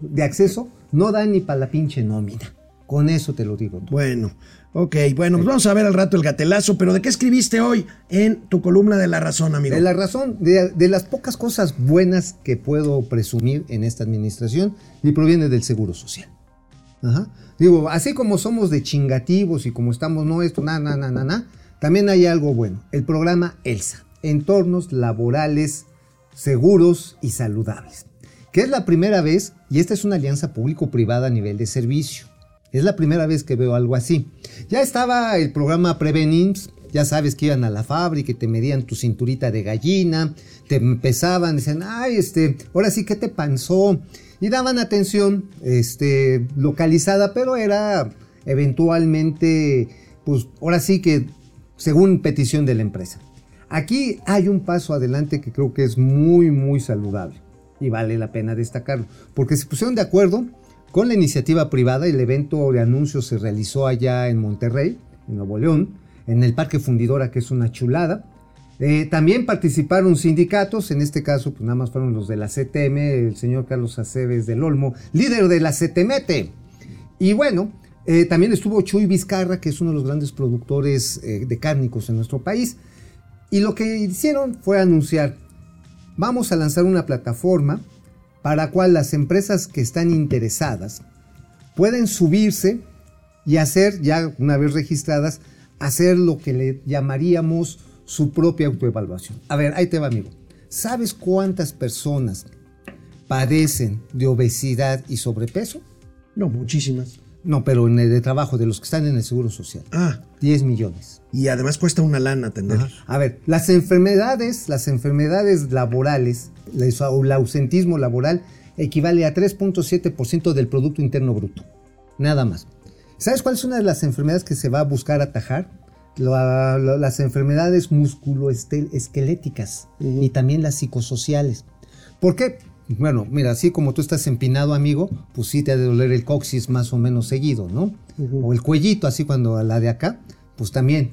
de acceso no da ni para la pinche nómina. Con eso te lo digo. Bueno, ok, bueno, pues vamos a ver al rato el gatelazo, pero ¿de qué escribiste hoy en tu columna de La Razón, amigo? De la razón, de, de las pocas cosas buenas que puedo presumir en esta administración, y proviene del Seguro Social. Ajá. Digo, así como somos de chingativos y como estamos, no esto, na, na, na, na, na, también hay algo bueno. El programa ELSA, Entornos Laborales Seguros y Saludables, que es la primera vez, y esta es una alianza público-privada a nivel de servicio. Es la primera vez que veo algo así. Ya estaba el programa Prevenims, ya sabes que iban a la fábrica y te medían tu cinturita de gallina, te empezaban, decían, ay, este, ahora sí, ¿qué te panzó? Y daban atención, este, localizada, pero era eventualmente, pues, ahora sí que según petición de la empresa. Aquí hay un paso adelante que creo que es muy, muy saludable y vale la pena destacarlo, porque se pusieron de acuerdo con la iniciativa privada. El evento de anuncios se realizó allá en Monterrey, en Nuevo León, en el Parque Fundidora, que es una chulada. Eh, también participaron sindicatos, en este caso, pues nada más fueron los de la CTM, el señor Carlos Aceves del Olmo, líder de la CTMete. Y bueno, eh, también estuvo Chuy Vizcarra, que es uno de los grandes productores eh, de cárnicos en nuestro país. Y lo que hicieron fue anunciar, vamos a lanzar una plataforma para cual las empresas que están interesadas pueden subirse y hacer, ya una vez registradas, hacer lo que le llamaríamos su propia autoevaluación. A ver, ahí te va, amigo. ¿Sabes cuántas personas padecen de obesidad y sobrepeso? No, muchísimas. No, pero en el de trabajo, de los que están en el Seguro Social. Ah, 10 millones. y además cuesta una lana atender. A ver, las enfermedades, las enfermedades laborales, la- el ausentismo laboral equivale a 3.7% del Producto Interno Bruto. Nada más. ¿Sabes cuál es una de las enfermedades que se va a buscar atajar? La- la- las enfermedades musculoesqueléticas y también las psicosociales. ¿Por qué? Bueno, mira, así como tú estás empinado, amigo, pues sí te ha de doler el coxis más o menos seguido, ¿no? O el cuellito, así cuando la de acá, pues también.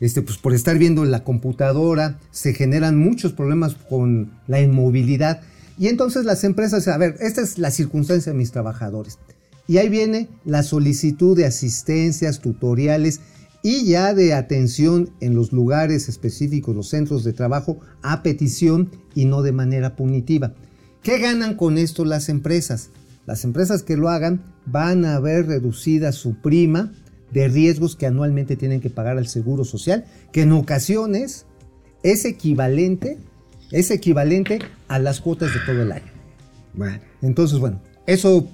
Este, pues por estar viendo la computadora, se generan muchos problemas con la inmovilidad. Y entonces las empresas, a ver, esta es la circunstancia de mis trabajadores. Y ahí viene la solicitud de asistencias, tutoriales y ya de atención en los lugares específicos, los centros de trabajo, a petición y no de manera punitiva. ¿Qué ganan con esto las empresas? Las empresas que lo hagan van a ver reducida su prima de riesgos que anualmente tienen que pagar al Seguro Social, que en ocasiones es equivalente, es equivalente a las cuotas de todo el año. Bueno, Entonces, bueno, eso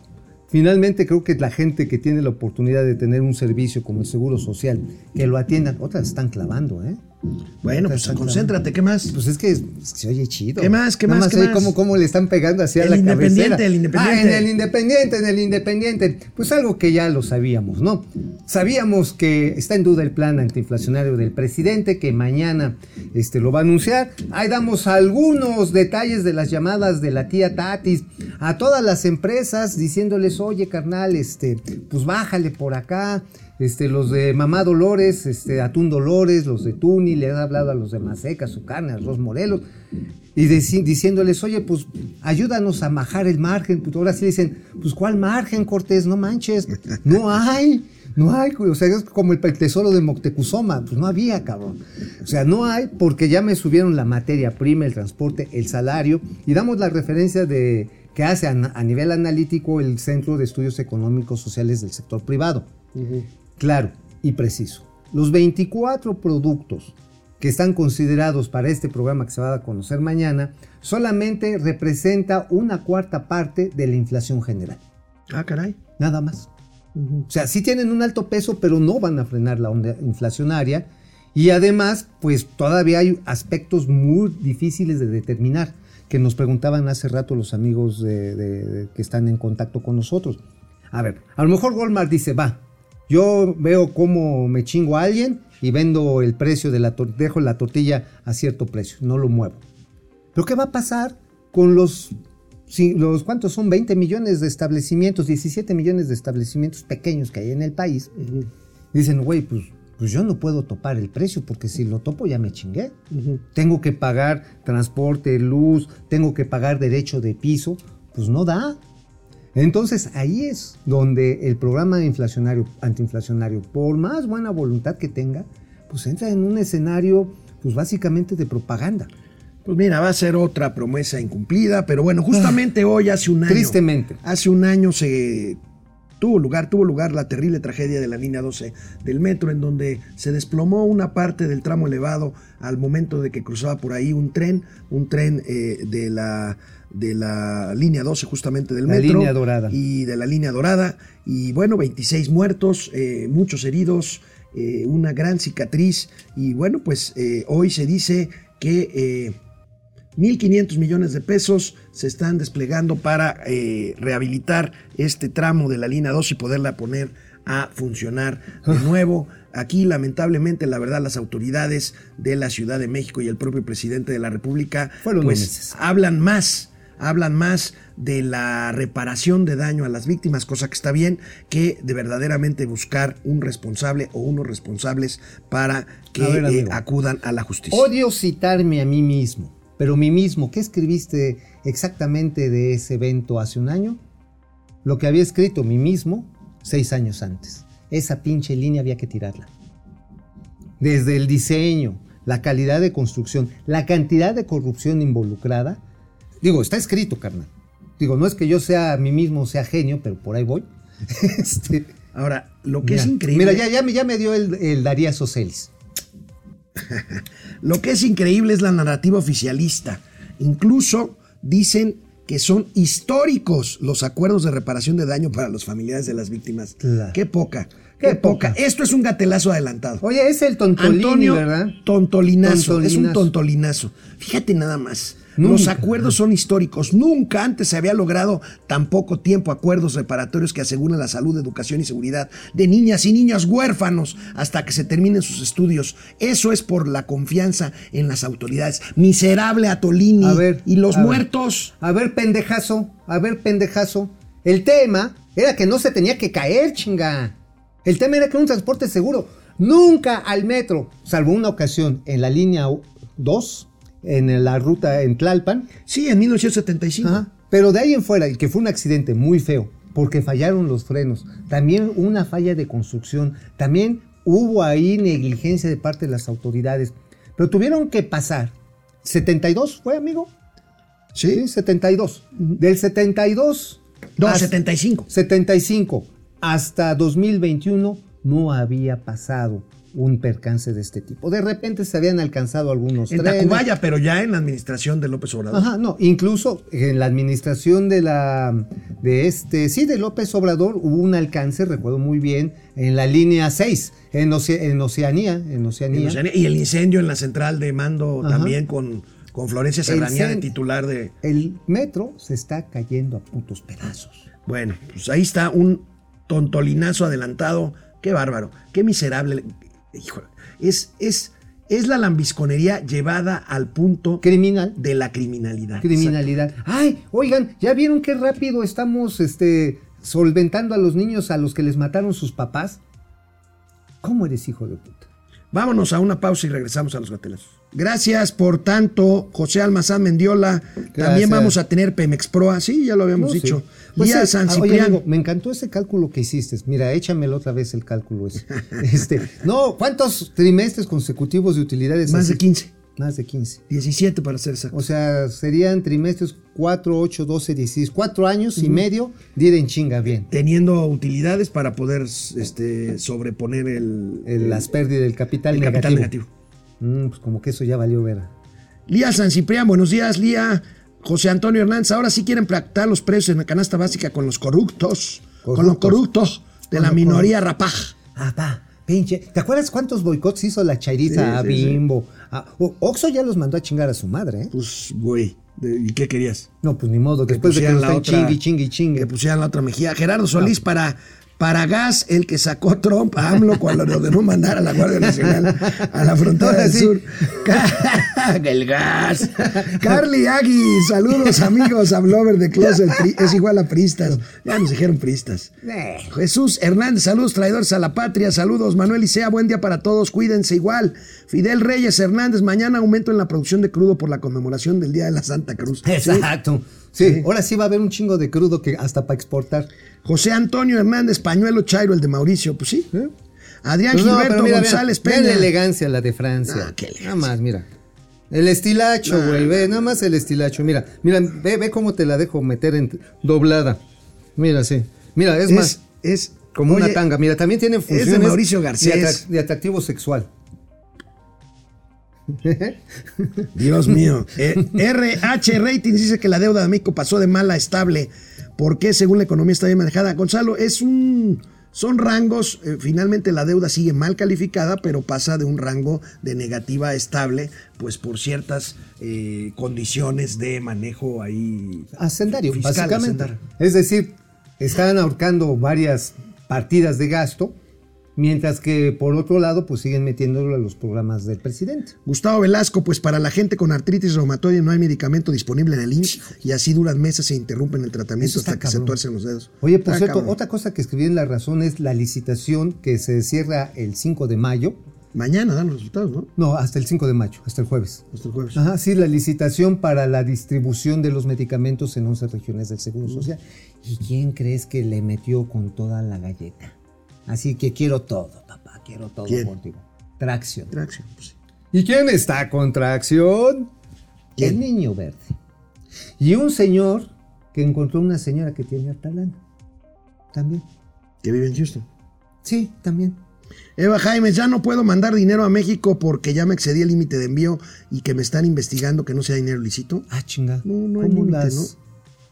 finalmente creo que la gente que tiene la oportunidad de tener un servicio como el Seguro Social, que lo atiendan, otras están clavando, ¿eh? Bueno, pues concéntrate, ¿qué más? Pues es que se oye chido. ¿Qué más? ¿Qué Nada más? ¿Qué más? Cómo, cómo le están pegando hacia El la Independiente, cabecera. el Independiente. Ah, en el Independiente, en el Independiente. Pues algo que ya lo sabíamos, ¿no? Sabíamos que está en duda el plan antiinflacionario del presidente, que mañana este, lo va a anunciar. Ahí damos algunos detalles de las llamadas de la tía Tatis a todas las empresas diciéndoles, oye, carnal, este, pues bájale por acá. Este, los de Mamá Dolores, este, Atún Dolores, los de Tuni, le han hablado a los de Maseca, su carne, arroz Morelos, y diciéndoles, oye, pues ayúdanos a majar el margen. Pues ahora sí dicen, pues ¿cuál margen, Cortés? No manches, no hay. No hay, o sea, es como el tesoro de Moctezuma, pues no había, cabrón. O sea, no hay porque ya me subieron la materia prima, el transporte, el salario y damos la referencia de que hace a nivel analítico el Centro de Estudios Económicos Sociales del Sector Privado. Claro y preciso. Los 24 productos que están considerados para este programa que se va a conocer mañana solamente representa una cuarta parte de la inflación general. Ah, caray. Nada más. O sea, sí tienen un alto peso, pero no van a frenar la onda inflacionaria. Y además, pues todavía hay aspectos muy difíciles de determinar, que nos preguntaban hace rato los amigos de- de- de- que están en contacto con nosotros. A ver, a lo mejor Walmart dice, va, yo veo cómo me chingo a alguien y vendo el precio de la tortilla, dejo la tortilla a cierto precio, no lo muevo. Pero ¿qué va a pasar con los, si- los cuántos son? 20 millones de establecimientos, 17 millones de establecimientos pequeños que hay en el país. Dicen, güey, pues, pues yo no puedo topar el precio porque si lo topo ya me chingué. Tengo que pagar transporte, luz, tengo que pagar derecho de piso, pues no da. Entonces ahí es donde el programa inflacionario, antiinflacionario, por más buena voluntad que tenga, pues entra en un escenario, pues básicamente de propaganda. Pues mira, va a ser otra promesa incumplida, pero bueno, justamente hoy, hace un año. Tristemente. Hace un año se tuvo lugar, tuvo lugar la terrible tragedia de la línea 12 del metro, en donde se desplomó una parte del tramo elevado al momento de que cruzaba por ahí un tren, un tren eh, de la de la línea 12 justamente del La metro línea dorada. y de la línea dorada y bueno 26 muertos eh, muchos heridos eh, una gran cicatriz y bueno pues hoy se dice que 1.500 millones de pesos se están desplegando para eh, rehabilitar este tramo de la línea 2 y poderla poner a funcionar Ah. de nuevo. Aquí, lamentablemente, la verdad, las autoridades de la Ciudad de México y el propio presidente de la República, Fueron pues meses. hablan más, hablan más de la reparación de daño a las víctimas, cosa que está bien, que de verdaderamente buscar un responsable o unos responsables para que A ver, eh, acudan a la justicia. Odio citarme a mí mismo, pero mí mismo, ¿qué escribiste exactamente de ese evento hace un año? Lo que había escrito mí mismo seis años antes. Esa pinche línea había que tirarla. Desde el diseño, la calidad de construcción, la cantidad de corrupción involucrada. Digo, está escrito, carnal. Digo, no es que yo sea a mí mismo, sea genio, pero por ahí voy. [laughs] Este, Ahora, lo que es increíble. Mira, ya, ya, me- ya me dio el, el Darías Socelis. [laughs] Lo que es increíble es la narrativa oficialista. Incluso dicen que son históricos los acuerdos de reparación de daño para los familiares de las víctimas. Claro. Qué poca. Qué, Qué poca. poca. Esto es un gatelazo adelantado. Oye, es el Tontolini, Antonio ¿verdad? Tontolinazo. Es un tontolinazo. Fíjate nada más. Nunca. Los acuerdos son históricos. Nunca antes se había logrado tan poco tiempo acuerdos reparatorios que aseguren la salud, educación y seguridad de niñas y niños huérfanos hasta que se terminen sus estudios. Eso es por la confianza en las autoridades. Miserable Atolini. A ver, y los a ver. muertos. A ver, pendejazo, a ver, pendejazo. El tema era que no se tenía que caer, chinga. El tema era que un transporte seguro. Nunca al metro, salvo una ocasión en la línea 2, en la ruta en Tlalpan. Sí, en 1975. Ajá. Pero de ahí en fuera, el que fue un accidente muy feo, porque fallaron los frenos, también una falla de construcción, también hubo ahí negligencia de parte de las autoridades, pero tuvieron que pasar. 72 fue, amigo. Sí, 72. Del 72 No, hasta- 75. 75 hasta 2021 no había pasado un percance de este tipo. De repente se habían alcanzado algunos En trenes. Tacubaya, pero ya en la administración de López Obrador. Ajá, no, incluso en la administración de la de este, sí, de López Obrador hubo un alcance, recuerdo muy bien, en la línea 6, en, Oce- en Oceanía, en Oceanía. En Oceanía. Y el incendio en la central de mando Ajá. también con, con Florencia Serranía de titular de. El metro se está cayendo a putos pedazos. Bueno, pues ahí está un tontolinazo adelantado. Qué bárbaro, qué miserable. Híjole, es, es, es la lambisconería llevada al punto Criminal. de la criminalidad. Criminalidad. Ay, oigan, ¿ya vieron qué rápido estamos este, solventando a los niños a los que les mataron sus papás? ¿Cómo eres hijo de puta? Vámonos a una pausa y regresamos a los gatelazos. Gracias por tanto, José Almazán Mendiola. También vamos a tener Pemex Proa. Sí, ya lo habíamos No, sí. Pues sí, San ah, oye, amigo, me encantó ese cálculo que hiciste. Mira, échamelo otra vez el cálculo ese. [laughs] este, no, ¿cuántos trimestres consecutivos de utilidades? Más así? de 15. Más de 15. 17 para ser exacto. O sea, serían trimestres 4, 8, 12, 16, 4 años y medio de ir en chinga bien. Teniendo utilidades para poder este, sobreponer el, El- las pérdidas del capital el negativo. capital negativo. Mm, pues como que eso ya valió vera. Lía San Ciprián, buenos días, Lía. José Antonio Hernández, ahora sí quieren pactar los precios en la canasta básica con los corruptos, con los Corruptos. corruptos de Con la minoría rapaj. Ah, pa, pinche. ¿Te acuerdas cuántos boicots hizo la Chairita a Sí, sí. Bimbo? A- o- Oxxo ya los mandó a chingar a su madre, ¿eh? Pues, güey, ¿y qué querías? No, pues ni modo, después de que la otra- chingui, chingui, chingue. Que pusieran la otra mejilla. Gerardo Solís para, para gas, el que sacó Trump a AMLO cuando lo ordenó mandar a la Guardia Nacional a la frontera del sí. sur. [laughs] El gas. Carly Agui, saludos amigos a Blover de Closet. Es igual a Pristas. Ya nos dijeron Pristas. Eh. Jesús Hernández, saludos traidores a la patria, saludos Manuel Isea, buen día para todos, cuídense igual. Fidel Reyes Hernández, mañana aumento en la producción de crudo por la conmemoración del Día de la Santa Cruz. Exacto. Sí, ahora sí va a haber un chingo de crudo que hasta para exportar. José Antonio Hernández, Pañuelo Chairo, el de Mauricio, pues sí. Adrián Pues Gilberto mira, González mira, Peña. La elegancia la de Francia. Ah, qué elegancia. Nada más, mira. El estilacho, güey. Ve, nada más el estilacho. Mira, mira, ve, ve cómo te la dejo meter en doblada. Mira, sí. Mira, es, es, más es como oye, una tanga. Mira, también tiene funciones Mauricio de, Garcés. atrac- de atractivo sexual. [laughs] Dios mío. Eh, RH Ratings dice que la deuda de México pasó de mala a estable. ¿Por qué? Según la economía está bien manejada. Gonzalo, es un. Son rangos, eh, finalmente la deuda sigue mal calificada, pero pasa de un rango de negativa a estable, pues por ciertas eh, condiciones de manejo ahí. Hacendario, fiscal, básicamente. hacendario. Es decir, están ahorcando varias partidas de gasto, mientras que por otro lado, pues siguen metiéndolo a los programas del presidente. Gustavo Velasco, pues para la gente con artritis reumatoide no hay medicamento disponible en el IMSS y así duran meses e interrumpen el tratamiento hasta que se tuercen los dedos. Oye, por Está cierto, cabrón. otra cosa que escribí en La Razón es la licitación que se cierra el 5 de mayo. Mañana dan los resultados, ¿no? No, hasta el 5 de mayo, hasta el jueves. Hasta el jueves. Ajá, sí, la licitación para la distribución de los medicamentos en 11 regiones del Seguro Social. ¿Y quién crees que le metió con toda la galleta? Así que quiero todo, papá, quiero todo ¿Quién? contigo. Tracción. Tracción, pues sí. ¿Y quién está con tracción? ¿Quién? El niño verde. Y un señor que encontró una señora que tiene harta lana. También. Que vive en Houston. Sí, también. Eva Jaime, ya no puedo mandar dinero a México porque ya me excedí el límite de envío y que me están investigando que no sea dinero lícito. Ah, chinga. No, no hay ¿Cómo límite, las- ¿no?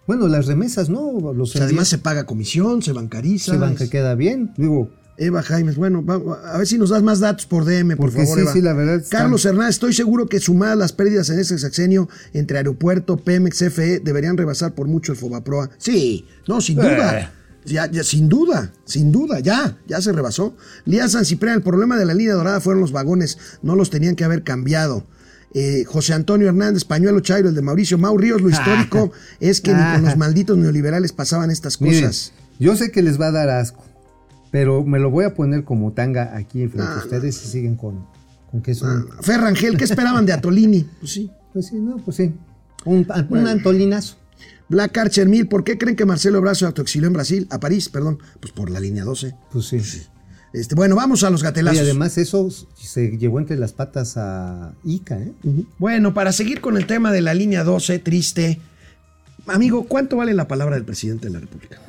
Bueno, las remesas, ¿no? Los O sea, además se paga comisión, se bancariza. se van que queda bien. Digo, Eva Jaimes, bueno, a ver si nos das más datos por DM, por favor. sí, Eva. sí, la verdad está- Carlos Hernández, estoy seguro que sumadas las pérdidas en este sexenio entre aeropuerto, Pemex, CFE, deberían rebasar por mucho el Fobaproa. Sí, no, sin duda. Eh. Ya, ya, sin duda, sin duda, ya, ya se rebasó. Lía San Ciprián, el problema de la línea dorada fueron los vagones, no los tenían que haber cambiado. Eh, José Antonio Hernández, Pañuelo Chairo, el de Mauricio Mau Ríos, lo [laughs] histórico es que ni con los [laughs] malditos neoliberales pasaban estas miren, cosas. yo sé que les va a dar asco, pero me lo voy a poner como tanga aquí frente Ah, a ustedes y siguen con, con que es un... Ferrangel, ¿qué esperaban de Atolini? [laughs] Pues sí. Pues sí, no, pues sí. Un, un antolinazo. Black Archer 1000, ¿por qué creen que Marcelo se autoexilió en Brasil? A París, perdón. Pues por la línea 12. Pues sí. Este, bueno, vamos a los Y gatelazos. además eso se llevó entre las patas a Ica, ¿eh? Bueno, para seguir con el tema de la línea 12, triste. Amigo, ¿cuánto vale la palabra del presidente de la República?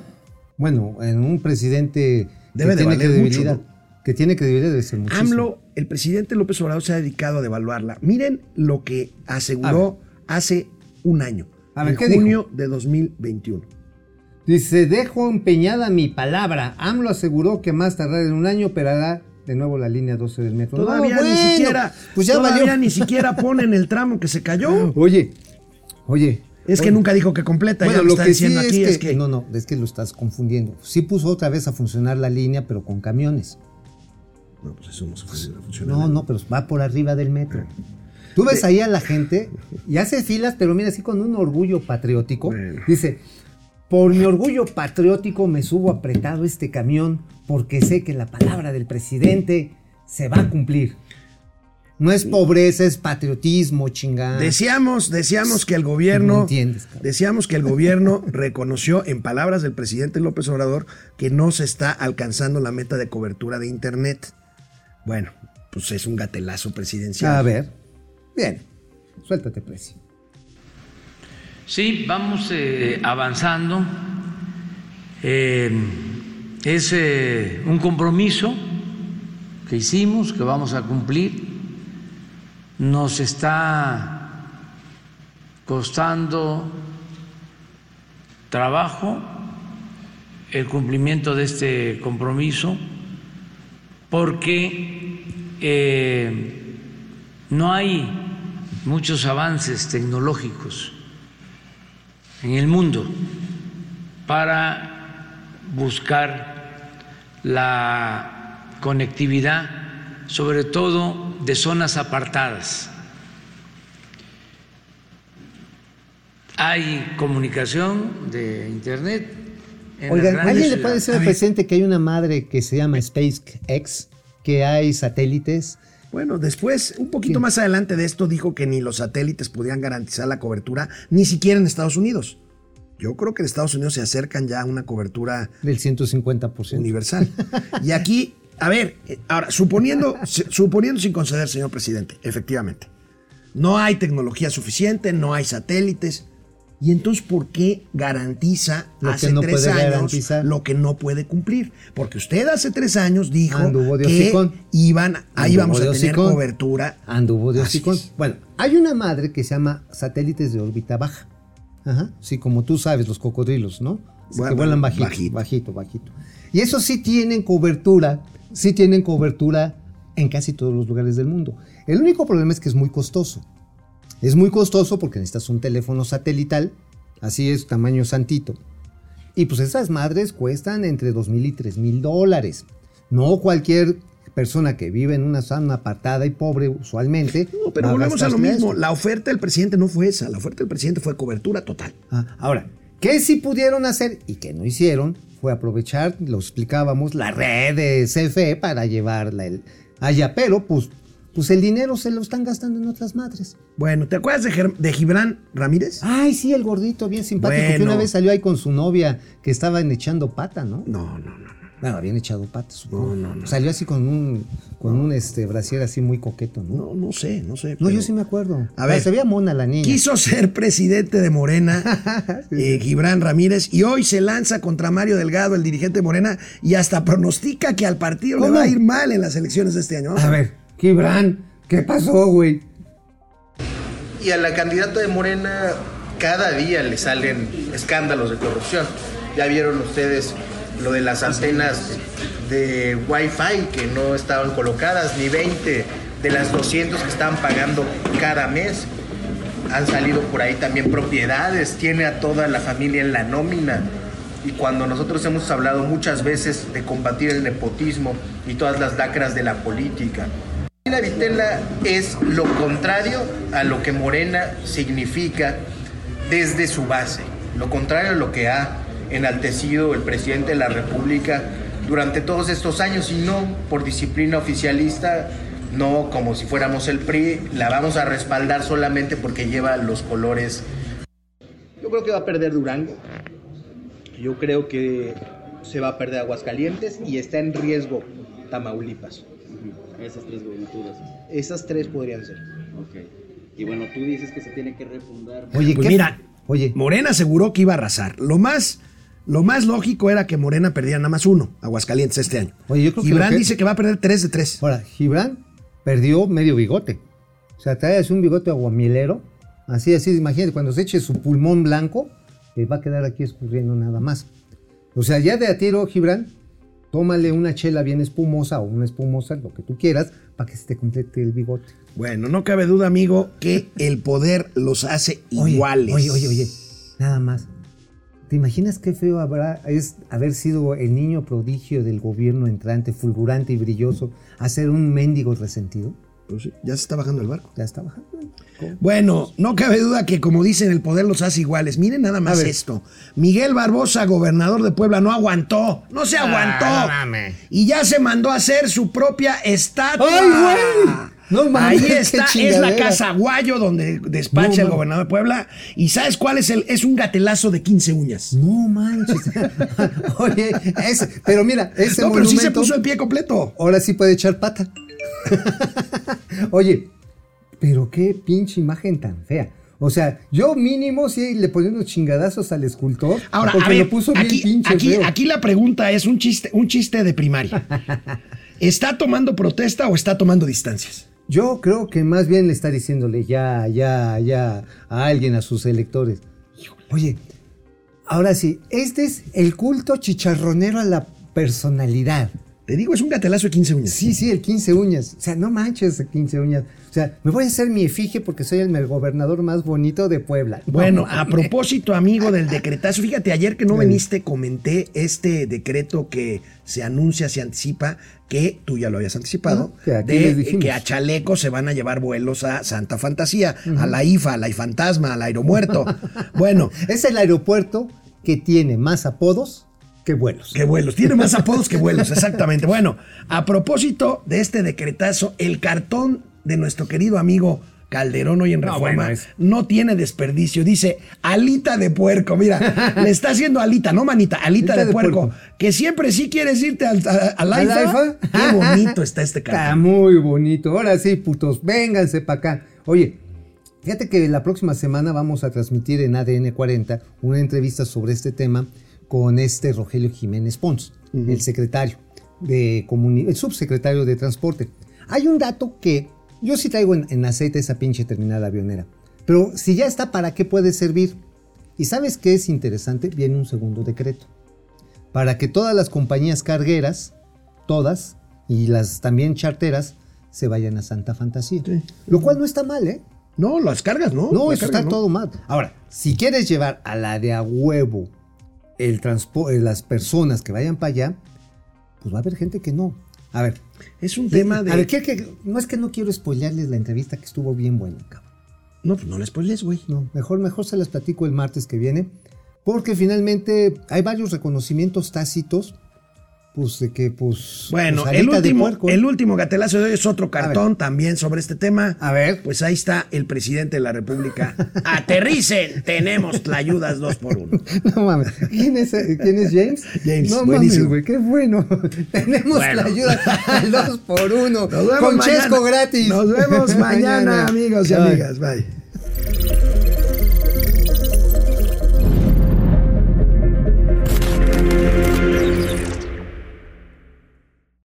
Bueno, en un presidente Debe que de tiene valer credibilidad, mucho, que tiene credibilidad debe ser muchísimo. AMLO, el presidente López Obrador se ha dedicado a devaluarla. Miren lo que aseguró hace un año, A ver, en ¿qué dijo? junio de 2021. Dice, dejo empeñada mi palabra. AMLO aseguró que más tardar en un año operará de nuevo la línea 12 del metro. Todavía No, ni bueno, siquiera, pues ya todavía valió. ni siquiera ponen el tramo que se cayó. [laughs] Oye, oye. Es que nunca dijo que completa, Bueno, ya lo, lo está que sí diciendo es aquí que, es que No, no, es que lo estás confundiendo. Sí puso otra vez a funcionar la línea, pero con camiones. No, pues eso no se puede funcionar. No, no, pero va por arriba del metro. Tú ves ahí a la gente y hace filas, pero mira, así con un orgullo patriótico. Bueno. Dice, por mi orgullo patriótico me subo apretado este camión porque sé que la palabra del presidente se va a cumplir. No es pobreza, es patriotismo, chingada. Decíamos, decíamos que el gobierno, No entiendes, decíamos que el gobierno [laughs] reconoció, en palabras del presidente López Obrador, que no se está alcanzando la meta de cobertura de internet. Bueno, pues es un gatelazo presidencial. A ver. Bien. Suéltate, Presi. Sí, vamos eh, avanzando. Eh, es eh, un compromiso que hicimos, que vamos a cumplir. Nos está costando trabajo el cumplimiento de este compromiso porque no hay muchos avances tecnológicos en el mundo para buscar la conectividad, sobre todo de zonas apartadas. Hay comunicación de Internet. Oigan, ¿alguien le puede al presidente que hay una madre que se llama SpaceX, que hay satélites? Bueno, después, un poquito más adelante de esto, dijo que ni los satélites podían garantizar la cobertura, ni siquiera en Estados Unidos. Yo creo que en Estados Unidos se acercan ya a una cobertura Del 150%. universal. [laughs] Y aquí, a ver, eh, ahora, suponiendo, suponiendo sin conceder, señor presidente, efectivamente, no hay tecnología suficiente, no hay satélites. Y entonces, ¿por qué garantiza Lo que hace no tres puede años garantizar. lo que no puede cumplir? Porque usted hace tres años dijo Anduvo que iban, ahí vamos a tener cobertura. Anduvo de. Bueno, hay una madre que se llama satélites de órbita baja. Ajá. Sí, como tú sabes, los cocodrilos, ¿no? Bueno, que vuelan bajito, bajito. bajito, bajito. Y eso sí tienen cobertura, sí tienen cobertura en casi todos los lugares del mundo. El único problema es que es muy costoso. Es muy costoso porque necesitas un teléfono satelital, así es, tamaño santito. Y pues esas madres cuestan entre dos mil y tres mil dólares. No cualquier persona que vive en una zona apartada y pobre usualmente. No, pero volvemos a lo mismo. La oferta del presidente no fue esa. La oferta del presidente fue cobertura total. Ah, ahora, ¿qué sí pudieron hacer y que no hicieron? Fue aprovechar, lo explicábamos, la red de CFE para llevarla el- allá. Pero pues, pues el dinero se lo están gastando en otras madres. Bueno, ¿te acuerdas de, Ger- de Gibran Ramírez? Ay, sí, el gordito, bien simpático, que una vez salió ahí con su novia que estaban echando pata, ¿no? No, no, no. Bueno, habían echado pata, supongo. No, no, no. Salió así con un, con un este, brasier así muy coqueto, ¿no? No, no sé, no sé. No, yo sí me acuerdo. A ver. se veía mona la niña. Quiso ser presidente de Morena, [laughs] eh, Gibran Ramírez, y hoy se lanza contra Mario Delgado, el dirigente de Morena, y hasta pronostica que al partido le va a ir mal en las elecciones de este año. Vamos A ver, Gibran, ¿qué pasó, güey? Y a la candidata de Morena cada día le salen escándalos de corrupción. Ya vieron ustedes lo de las antenas de Wi-Fi que no estaban colocadas, ni 20 de las 200 que estaban pagando cada mes. Han salido por ahí también propiedades, tiene a toda la familia en la nómina. Y cuando nosotros hemos hablado muchas veces de combatir el nepotismo y todas las lacras de la política, la vitela es lo contrario a lo que Morena significa desde su base, lo contrario a lo que ha enaltecido el presidente de la República durante todos estos años y no por disciplina oficialista, no como si fuéramos el PRI, la vamos a respaldar solamente porque lleva los colores. Yo creo que va a perder Durango, yo creo que se va a perder Aguascalientes y está en riesgo Tamaulipas. Esas tres gobernaturas. Esas tres podrían ser. Ok. Y bueno, tú dices que se tiene que refundar. Oye, Pues ¿qué? mira, Oye, Morena aseguró que iba a arrasar. Lo más, lo más lógico era que Morena perdiera nada más uno, Aguascalientes, este año. Oye, yo creo Gibran que- dice que va a perder tres de tres. ahora, Gibran perdió medio bigote. O sea, trae así un bigote aguamilero. Así, así, imagínate, cuando se eche su pulmón blanco, eh, va a quedar aquí escurriendo nada más. O sea, ya de a tiro, Gibran, tómale una chela bien espumosa o una espumosa, lo que tú quieras, para que se te complete el bigote. Bueno, no cabe duda, amigo, que [laughs] el poder los hace Oye, iguales. Oye, oye, oye, nada más. ¿Te imaginas qué feo habrá es haber sido el niño prodigio del gobierno entrante, fulgurante y brilloso, a ser un mendigo resentido? Pues sí, ya se está bajando el barco. Ya está bajando. ¿Cómo? Bueno, no cabe duda que como dicen, el poder los hace iguales. Miren nada más esto. Miguel Barbosa, gobernador de Puebla, no aguantó. No se aguantó. no mames. y ya se mandó a hacer su propia estatua. ¡Ay, güey! No mames, Ahí está, es la casa Guayo donde despacha No, el gobernador de Puebla. ¿Y sabes cuál es el? Es un gatelazo de 15 uñas. No manches. [laughs] Oye, ese, pero mira, ese no, pero sí se puso el pie completo. Ahora sí puede echar pata. [laughs] Oye, pero qué pinche imagen tan fea. O sea, yo mínimo sí le ponía unos chingadazos al escultor. Ahora, porque a ver, lo puso bien aquí, pinche aquí, feo. aquí la pregunta es un chiste, un chiste de primaria. [laughs] ¿Está tomando protesta o está tomando distancias? Yo creo que más bien le está diciéndole ya, ya, ya a alguien, a sus electores. Oye, ahora sí, este es el culto chicharronero a la personalidad. Te digo, es un gatelazo de 15 uñas. Sí, sí, el 15 uñas. O sea, no manches el 15 uñas. O sea, me voy a hacer mi efigie porque soy el gobernador más bonito de Puebla. No, Bueno, no, a propósito, amigo, del decretazo, fíjate, ayer que no Sí. viniste, comenté este decreto que se anuncia, se anticipa, que tú ya lo habías anticipado, que de que a Chaleco se van a llevar vuelos a Santa Fantasía, a la IFA, a la IFantasma, al Aeromuerto. [laughs] bueno, Es el aeropuerto que tiene más apodos que vuelos. que vuelos, tiene más apodos que vuelos, exactamente. Bueno, a propósito de este decretazo, el cartón de nuestro querido amigo Calderón hoy en No, Reforma bueno, es- no tiene desperdicio. Dice alita de puerco. Mira, [laughs] le está haciendo alita, no manita, alita, Alita de, de puerco. puerco. Que siempre sí quieres irte al, al. Qué [laughs] bonito está este Está cartón. muy bonito. Ahora sí, putos, vénganse para acá. Oye, fíjate que la próxima semana vamos a transmitir en ADN 40 una entrevista sobre este tema con este Rogelio Jiménez Pons, el secretario de comuni- el subsecretario de Transporte. Hay un dato que yo sí traigo en, en aceite esa pinche terminal avionera. Pero si ya está, ¿para qué puede servir? Y sabes qué es interesante, viene un segundo decreto. Para que todas las compañías cargueras, todas, y las también charteras, se vayan a Santa Fantasía. Lo cual no está mal, ¿eh? No, las cargas, ¿no? No, eso está ¿no? todo mal. Ahora, si quieres llevar a la de a huevo el eh, las personas que vayan para allá, pues va a haber gente que no. A ver, Es un tema de. a ver, ¿qué- qué- no es que no quiero spoilearles la entrevista que estuvo bien buena, cabrón. No, pues no les spoiles, güey. No, mejor, mejor se las platico el martes que viene, porque finalmente hay varios reconocimientos tácitos, pues de que, pues. Bueno, pues, el alita de último, puerco. el último gatelazo de hoy es otro cartón también sobre este tema. A ver. Pues ahí está el presidente de la República. [laughs] Aterricen, tenemos la ayudas dos por uno. [laughs] No mames. ¿Quién es, ¿quién es James? James, no buenísimo. mames, güey, qué bueno. [laughs] Tenemos Bueno. la ayuda al dos por uno. Nos vemos Con mañana. chesco gratis. Nos vemos mañana, amigos y amigas. Bye.